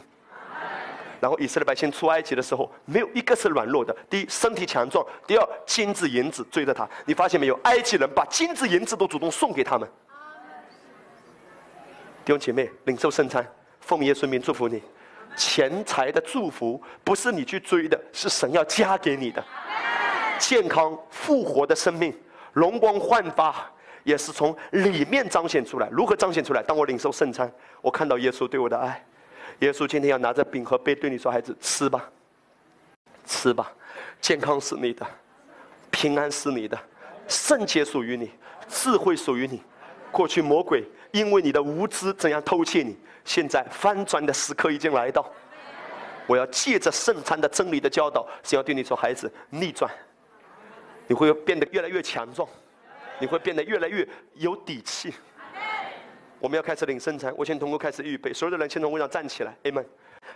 然后以色列百姓出埃及的时候，没有一个是软弱的。第一，身体强壮；第二，金子银子追着他。你发现没有？埃及人把金子银子都主动送给他们。弟兄姐妹，领受圣餐，奉耶稣名祝福你。钱财的祝福不是你去追的，是神要加给你的。健康复活的生命，容光焕发，也是从里面彰显出来。如何彰显出来？当我领受圣餐，我看到耶稣对我的爱。耶稣今天要拿着饼和杯对你说：“孩子，吃吧，吃吧，健康是你的，平安是你的，圣洁属于你，智慧属于你。过去魔鬼因为你的无知怎样偷窃你，现在翻转的时刻已经来到。我要借着圣餐的真理的教导，想要对你说：孩子，逆转。”你会变得越来越强壮，你会变得越来越有底气。我们要开始领圣餐，我先通过开始预备，所有的人先从位上站起来，Amen。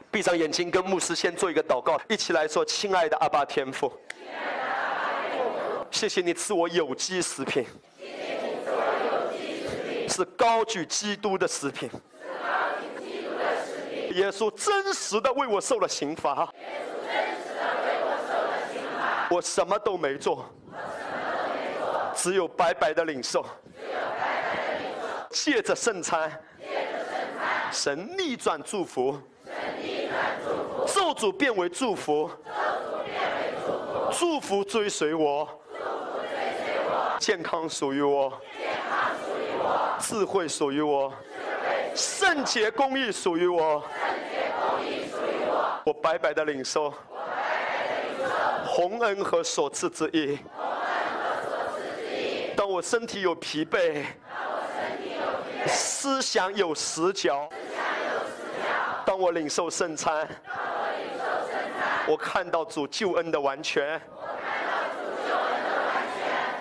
闭上眼睛，跟牧师先做一个祷告，一起来说：亲爱的阿爸天父，谢谢你赐我有机食品，是高举基督的食品，耶稣真实的为我受了刑罚。我什么都没做，只有白白的领受。借着圣餐，神逆转祝福，咒诅变为祝福，祝福追随我，健康属于我，智慧属于我，圣洁公义属于我，我白白的领受。洪恩和所赐之意。当我身体有疲惫，思想有死角，当我领受圣餐，我看到主救恩的完全。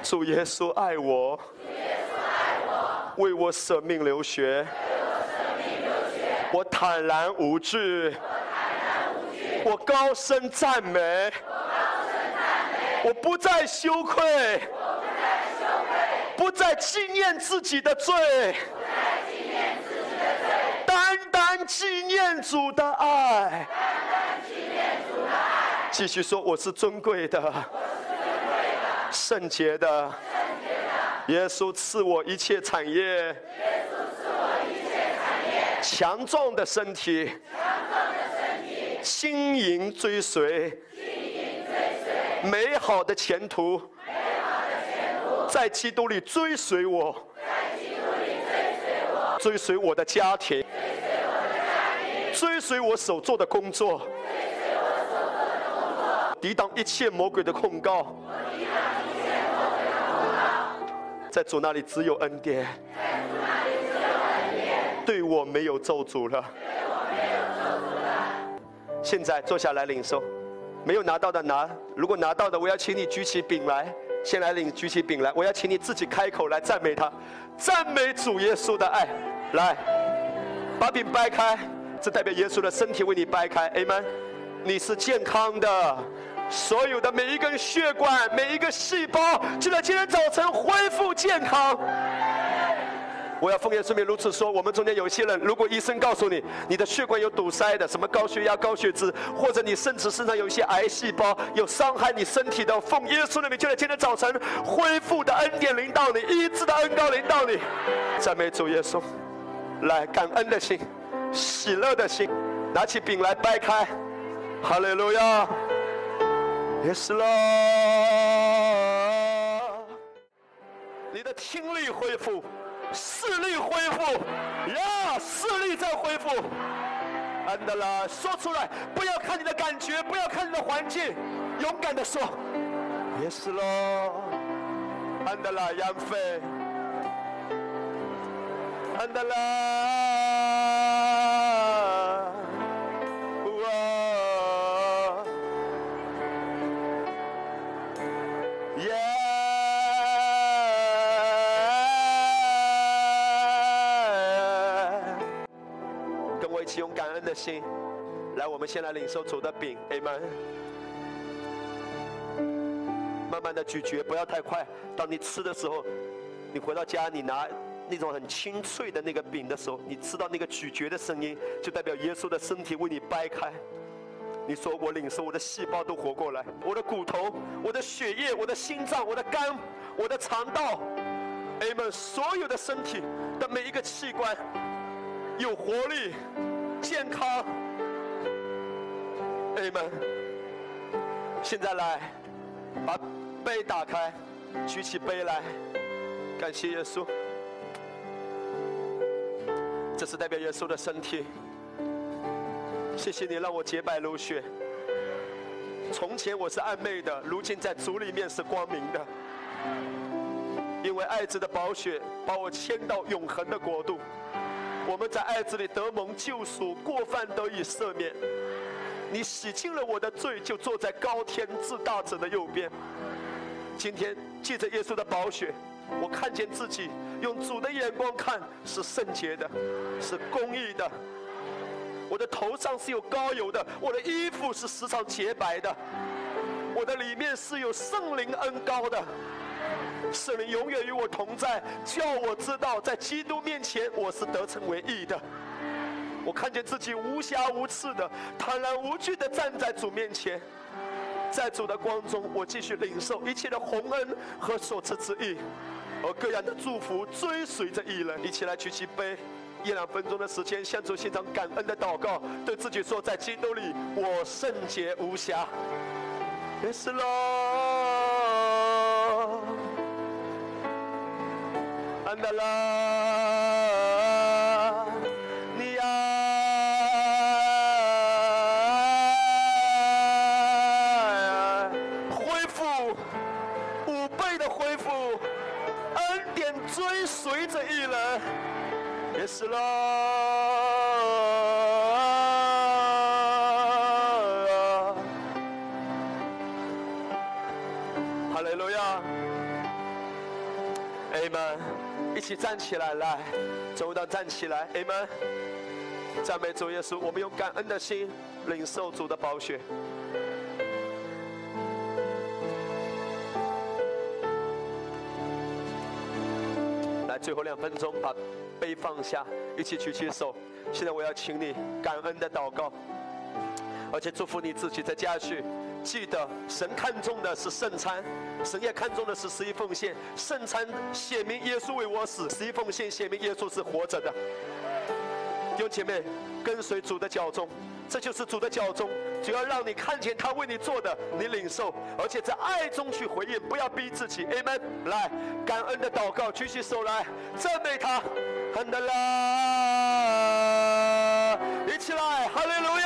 主耶稣爱我，为我舍命流血，我坦然无惧，我高声赞美。我不再羞愧，不再纪念自己的罪，单单纪念主的爱。继续说，我是尊贵的，圣洁的。耶稣赐我一切产业，耶稣赐我一切产业强壮的身体，强壮的身体轻盈追随。美好的前途，在基督里追随我，追随我的家庭，追随我所做的工作，抵挡一切魔鬼的控告，在主那里只有恩典，对我没有咒诅了。现在坐下来领受。没有拿到的拿，如果拿到的，我要请你举起饼来，先来领，举起饼来。我要请你自己开口来赞美他，赞美主耶稣的爱。来，把饼掰开，这代表耶稣的身体为你掰开。Amen。你是健康的，所有的每一根血管、每一个细胞，就在今天早晨恢复健康。我要奉耶稣名如此说：我们中间有些人，如果医生告诉你你的血管有堵塞的，什么高血压、高血脂，或者你甚至身上有一些癌细胞，有伤害你身体的，奉耶稣的名，就在今天早晨恢复的恩典临到你，医治的恩高临到你。赞美主耶稣，来感恩的心，喜乐的心，拿起饼来掰开，哈利路亚，耶稣啦，你的听力恢复。视力恢复，呀，视力在恢复。安德拉，说出来，不要看你的感觉，不要看你的环境，勇敢的说，也是喽。安德拉，杨飞，安德拉。的心，来，我们先来领受主的饼，Amen。慢慢的咀嚼，不要太快。当你吃的时候，你回到家，你拿那种很清脆的那个饼的时候，你吃到那个咀嚼的声音，就代表耶稣的身体为你掰开。你说我领受，我的细胞都活过来，我的骨头、我的血液、我的心脏、我的肝、我的肠道，Amen。所有的身体的每一个器官。有活力、健康。弟兄们，现在来，把杯打开，举起杯来，感谢耶稣。这是代表耶稣的身体。谢谢你让我洁白如雪。从前我是暧昧的，如今在主里面是光明的。因为爱子的宝血把我牵到永恒的国度。我们在爱子里得蒙救赎，过犯得以赦免。你洗净了我的罪，就坐在高天至大者的右边。今天借着耶稣的宝血，我看见自己用主的眼光看是圣洁的，是公义的。我的头上是有膏油的，我的衣服是时常洁白的，我的里面是有圣灵恩膏的。圣灵永远与我同在，叫我知道在基督面前我是得成为义的。我看见自己无瑕无疵的、坦然无惧的站在主面前，在主的光中，我继续领受一切的洪恩和所赐之意，而各样的祝福追随着一人。一起来举起杯，一两分钟的时间，向主献上感恩的祷告，对自己说：在基督里，我圣洁无瑕。Yes go. 哈利路亚，Amen！一起站起来，来，走到站起来，Amen！赞美主耶稣，我们用感恩的心领受主的宝血。来最后两分钟，把杯放下，一起举起手。现在我要请你感恩的祷告，而且祝福你自己在家去。记得，神看重的是圣餐，神也看重的是十一奉献。圣餐写明耶稣为我死，十一奉献写明耶稣是活着的。弟兄姐妹，跟随主的脚中，这就是主的脚中，主要让你看见他为你做的，你领受，而且在爱中去回应，不要逼自己。Amen。来，感恩的祷告，举起手来赞美他，恩的啦，一起来，哈利路。